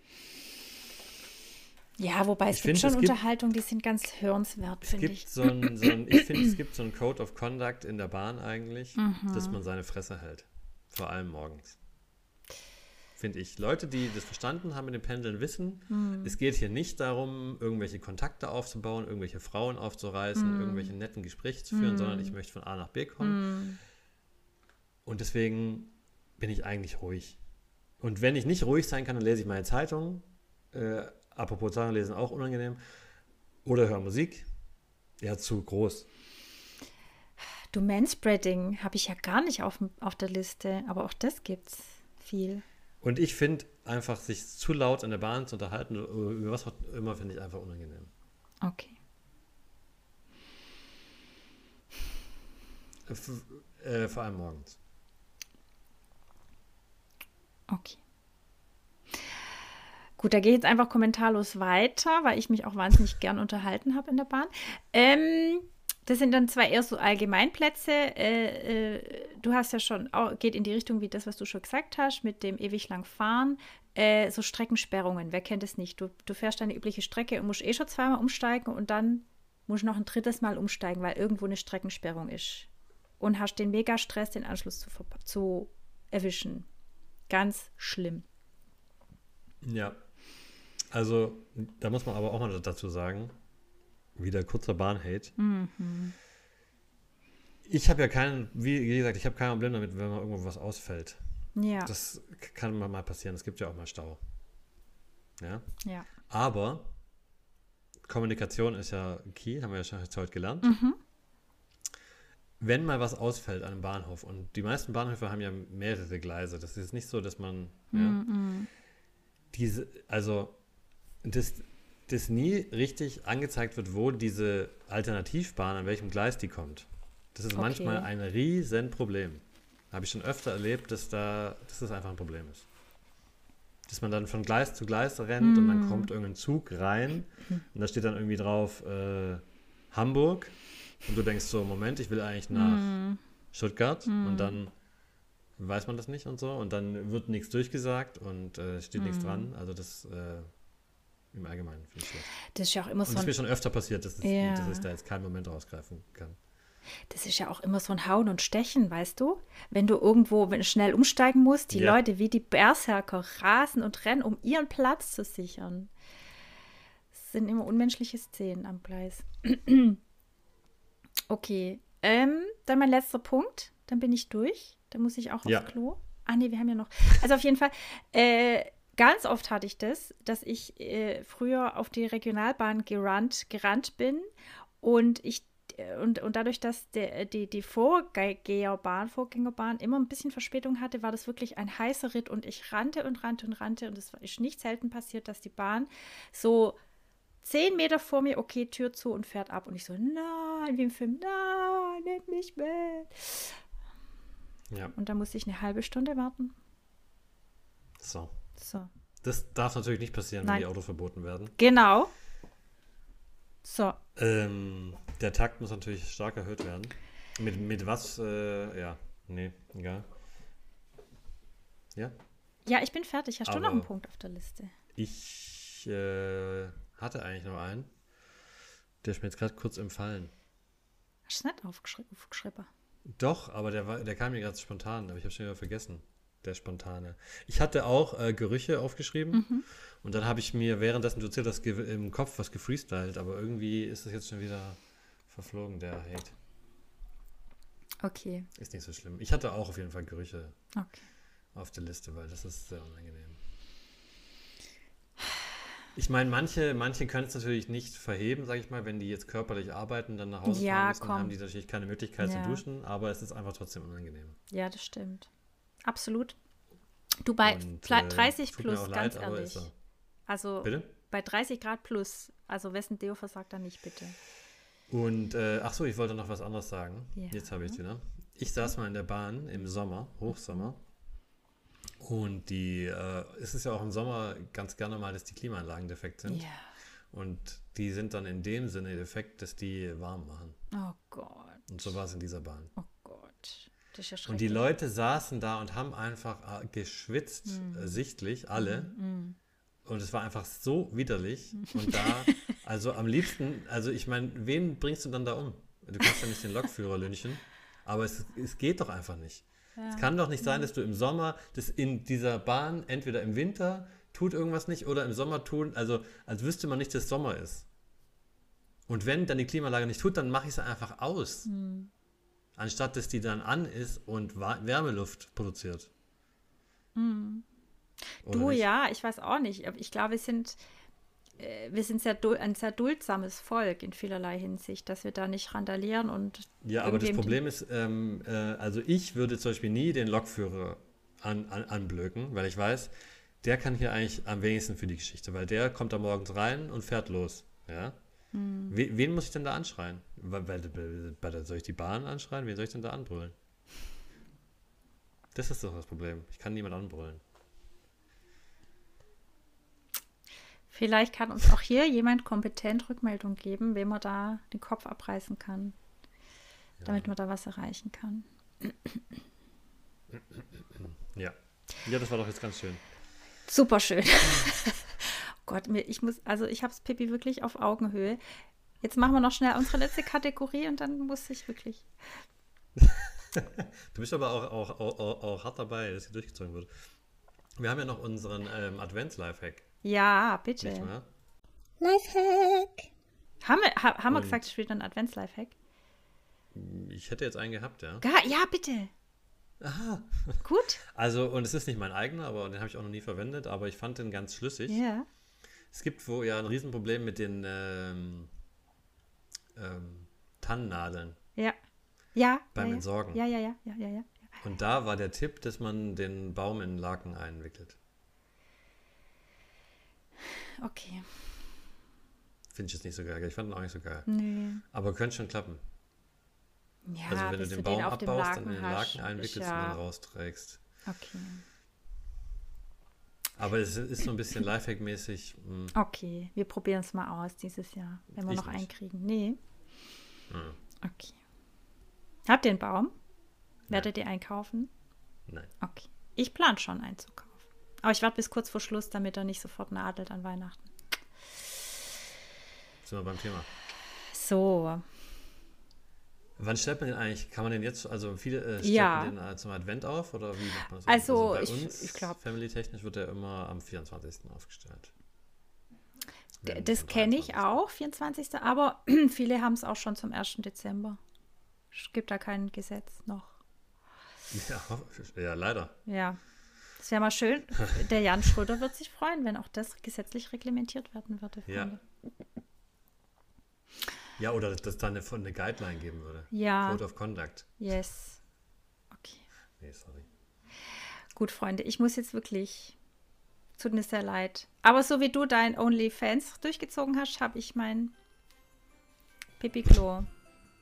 Ja, wobei es Ich gibt find, schon Unterhaltungen, die sind ganz hörenswert, finde ich. so ein, so ein ich finde, es gibt so ein Code of Conduct in der Bahn eigentlich, Mhm. dass man seine Fresse hält. Vor allem morgens. Finde ich. Leute, die das verstanden haben mit dem Pendeln, wissen, Mhm. es geht hier nicht darum, irgendwelche Kontakte aufzubauen, irgendwelche Frauen aufzureißen, irgendwelche netten Gespräche zu führen, sondern ich möchte von A nach B kommen. Und deswegen bin ich eigentlich ruhig. Und wenn ich nicht ruhig sein kann, dann lese ich meine Zeitung. Äh, apropos Zeitung lesen, auch unangenehm. Oder höre Musik. Ja, zu groß. Du, Manspreading habe ich ja gar nicht auf, auf der Liste, aber auch das gibt's viel. Und ich finde, einfach sich zu laut in der Bahn zu unterhalten, über was auch immer, finde ich einfach unangenehm. Okay. F äh, vor allem morgens. Okay. Gut, da gehe ich jetzt einfach kommentarlos weiter, weil ich mich auch wahnsinnig gern unterhalten habe in der Bahn. Ähm, das sind dann zwar eher so Allgemeinplätze. Äh, äh, du hast ja schon, auch, geht in die Richtung wie das, was du schon gesagt hast, mit dem ewig lang fahren. Äh, so Streckensperrungen, wer kennt es nicht? Du, du fährst deine übliche Strecke und musst eh schon zweimal umsteigen und dann musst du noch ein drittes Mal umsteigen, weil irgendwo eine Streckensperrung ist. Und hast den Mega-Stress, den Anschluss zu, zu erwischen. Ganz schlimm. Ja. Also, da muss man aber auch mal dazu sagen, wieder kurzer Bahnhate. Mhm. Ich habe ja keinen, wie gesagt, ich habe kein Problem damit, wenn mal irgendwo was ausfällt. Ja. Das kann mal passieren. Es gibt ja auch mal Stau. Ja. Ja. Aber Kommunikation ist ja key, haben wir ja schon heute gelernt. Mhm. Wenn mal was ausfällt an einem Bahnhof und die meisten Bahnhöfe haben ja mehrere Gleise, das ist nicht so, dass man ja, mhm. diese, also das, das nie richtig angezeigt wird, wo diese Alternativbahn, an welchem Gleis die kommt. Das ist okay. manchmal ein Riesenproblem. Habe ich schon öfter erlebt, dass, da, dass das einfach ein Problem ist. Dass man dann von Gleis zu Gleis rennt mm. und dann hm. kommt irgendein Zug rein und da steht dann irgendwie drauf äh, Hamburg und du denkst so, Moment, ich will eigentlich nach mm. Stuttgart mm. und dann weiß man das nicht und so und dann wird nichts durchgesagt und äh, steht nichts dran. Also das äh, im Allgemeinen finde ich schlecht. Das ist ja auch immer und so. Das ist mir schon öfter passiert, dass, es, ja. dass ich da jetzt keinen Moment rausgreifen kann. Das ist ja auch immer so ein Hauen und Stechen, weißt du? Wenn du irgendwo schnell umsteigen musst, die ja. Leute wie die Berserker rasen und rennen, um ihren Platz zu sichern. Das sind immer unmenschliche Szenen am Gleis. okay. Ähm, dann mein letzter Punkt. Dann bin ich durch. Dann muss ich auch aufs ja. Klo. Ah, nee, wir haben ja noch. Also auf jeden Fall, äh, ganz oft hatte ich das, dass ich äh, früher auf die Regionalbahn gerannt, gerannt bin und ich und, und dadurch, dass der, die, die Vorgängerbahn, Vorgängerbahn immer ein bisschen Verspätung hatte, war das wirklich ein heißer Ritt und ich rannte und rannte und rannte und es ist nicht selten passiert, dass die Bahn so zehn Meter vor mir, okay, Tür zu und fährt ab und ich so, nein, wie im Film, nein, nimm mich mit. Ja. Und da musste ich eine halbe Stunde warten. So. So. Das darf natürlich nicht passieren, Nein. wenn die Autos verboten werden. Genau. So. Ähm, der Takt muss natürlich stark erhöht werden. Mit, mit was? Äh, ja, nee, egal. Ja? Ja, ich bin fertig. Hast Aber du noch einen Punkt auf der Liste? Ich äh, hatte eigentlich noch einen. Der ist mir jetzt gerade kurz empfallen. Hast du es nicht aufgeschrieben? Doch, aber der, war, der kam mir gerade spontan, aber ich habe schon wieder vergessen der spontane. Ich hatte auch äh, Gerüche aufgeschrieben mhm. und dann habe ich mir währenddessen, du erzählt das im Kopf was gefreestylt, aber irgendwie ist das jetzt schon wieder verflogen, der Hate. Okay. Ist nicht so schlimm. Ich hatte auch auf jeden Fall Gerüche okay. auf der Liste, weil das ist sehr unangenehm. Ich meine, manche, manche können es natürlich nicht verheben, sage ich mal, wenn die jetzt körperlich arbeiten, dann nach Hause ja, fahren müssen, komm. haben die natürlich keine Möglichkeit ja. zu duschen, aber es ist einfach trotzdem unangenehm. Ja, das stimmt. Absolut. Du bei und, 30 äh, plus, ganz leid, ehrlich. Also bitte? bei 30 Grad plus, also wessen Deo versagt dann nicht, bitte. Und äh, ach so, ich wollte noch was anderes sagen. Ja. Jetzt habe ich es wieder. Ich saß mal in der Bahn im Sommer, Hochsommer. Und die, äh, es ist ja auch im Sommer ganz gerne mal, dass die Klimaanlagen defekt sind. Ja. Und die sind dann in dem Sinne defekt, dass die warm machen. Oh Gott. Und so war es in dieser Bahn. Oh Gott. Ja und die Leute saßen da und haben einfach äh, geschwitzt, mm. äh, sichtlich, alle. Mm. Und es war einfach so widerlich. Und da, also am liebsten, also ich meine, wen bringst du dann da um? Du kannst ja nicht den Lokführer lynchen, aber es, es geht doch einfach nicht. Ja. Es kann doch nicht sein, dass du im Sommer, dass in dieser Bahn, entweder im Winter tut irgendwas nicht oder im Sommer tun, also als wüsste man nicht, dass Sommer ist. Und wenn dann die Klimaanlage nicht tut, dann mache ich es einfach aus. Mhm anstatt dass die dann an ist und Wärmeluft produziert. Mhm. Du nicht? ja, ich weiß auch nicht. Ich glaube, wir sind, äh, wir sind sehr ein sehr duldsames Volk in vielerlei Hinsicht, dass wir da nicht randalieren und. Ja, aber das Problem ist, ähm, äh, also ich würde zum Beispiel nie den Lokführer an, an, anblöken, weil ich weiß, der kann hier eigentlich am wenigsten für die Geschichte, weil der kommt da morgens rein und fährt los. Ja? Hm. Wen muss ich denn da anschreien? Soll ich die Bahn anschreien? Wen soll ich denn da anbrüllen? Das ist doch das Problem. Ich kann niemand anbrüllen. Vielleicht kann uns auch hier jemand kompetent Rückmeldung geben, wem man da den Kopf abreißen kann, ja. damit man da was erreichen kann. Ja. Ja, das war doch jetzt ganz schön. Super schön. Gott, mir, ich muss, also ich habe es Pippi wirklich auf Augenhöhe. Jetzt machen wir noch schnell unsere letzte Kategorie und dann muss ich wirklich. du bist aber auch, auch, auch, auch, hart dabei, dass sie durchgezogen wird. Wir haben ja noch unseren ähm, Advents-Lifehack. Ja, bitte. Nicht wahr? Lifehack. Haben wir, ha, haben wir gesagt, ich spiele einen Advents-Lifehack? Ich hätte jetzt einen gehabt, ja. Ja, bitte. Aha. Gut. Also, und es ist nicht mein eigener, aber den habe ich auch noch nie verwendet, aber ich fand den ganz schlüssig. Ja. Es gibt wo ja ein Riesenproblem mit den ähm, ähm, Tannennadeln. Ja. Ja. Beim ja, Entsorgen. Ja, ja, ja, ja, ja, ja. Und da war der Tipp, dass man den Baum in Laken einwickelt. Okay. Finde ich jetzt nicht so geil. Ich fand ihn auch nicht so geil. Nee. Aber könnte schon klappen. Ja, also wenn du den Baum abbaust, dann in den Laken einwickelst ja. und dann rausträgst. Okay. Aber es ist so ein bisschen Lifehack-mäßig. Hm. Okay, wir probieren es mal aus dieses Jahr, wenn wir ich noch nicht. einkriegen. Nee. Hm. Okay. Habt ihr einen Baum? Werdet ihr einkaufen? Nein. Okay. Ich plane schon einzukaufen. Aber ich warte bis kurz vor Schluss, damit er nicht sofort nadelt an Weihnachten. Sind wir beim Thema. So. Wann stellt man den eigentlich? Kann man den jetzt, also viele äh, stellen ja. den äh, zum Advent auf oder wie macht man das? Also, also bei ich, uns, ich glaube. Family-technisch wird der immer am 24. aufgestellt. Das kenne ich auch, 24. Aber viele haben es auch schon zum 1. Dezember. Es gibt da kein Gesetz noch. Ja, ja leider. Ja. Das wäre mal schön. Der Jan Schröder wird sich freuen, wenn auch das gesetzlich reglementiert werden würde. Ja. Ja, oder dass es dann eine, eine Guideline geben würde. Ja. Code of Conduct. Yes. Okay. Nee, sorry. Gut, Freunde, ich muss jetzt wirklich. Tut mir sehr leid. Aber so wie du dein OnlyFans durchgezogen hast, habe ich mein Pipi Klo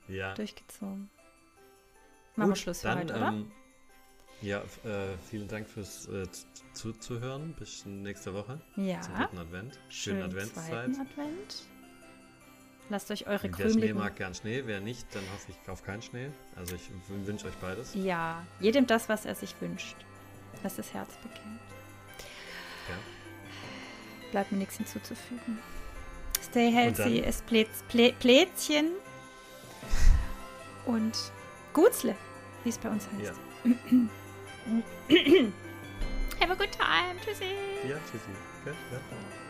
ja. durchgezogen. Machen wir Schluss für dann, heute, oder? Ähm, ja, äh, vielen Dank fürs äh, Zuzuhören. Bis nächste Woche. Ja. Zum dritten Advent. Schönen, Schönen Adventszeit. Advent. Lasst euch eure Wer Schnee mag gern Schnee, wer nicht, dann hoffe ich auf keinen Schnee. Also ich wünsche euch beides. Ja, jedem das, was er sich wünscht. Lass das Herz bekennt. Ja. Bleibt mir nichts hinzuzufügen. Stay healthy, es Plätzchen und Gutzle, wie es bei uns heißt. Ja. Have a good time. Tschüssi. Ja, tschüssi. Okay, ja.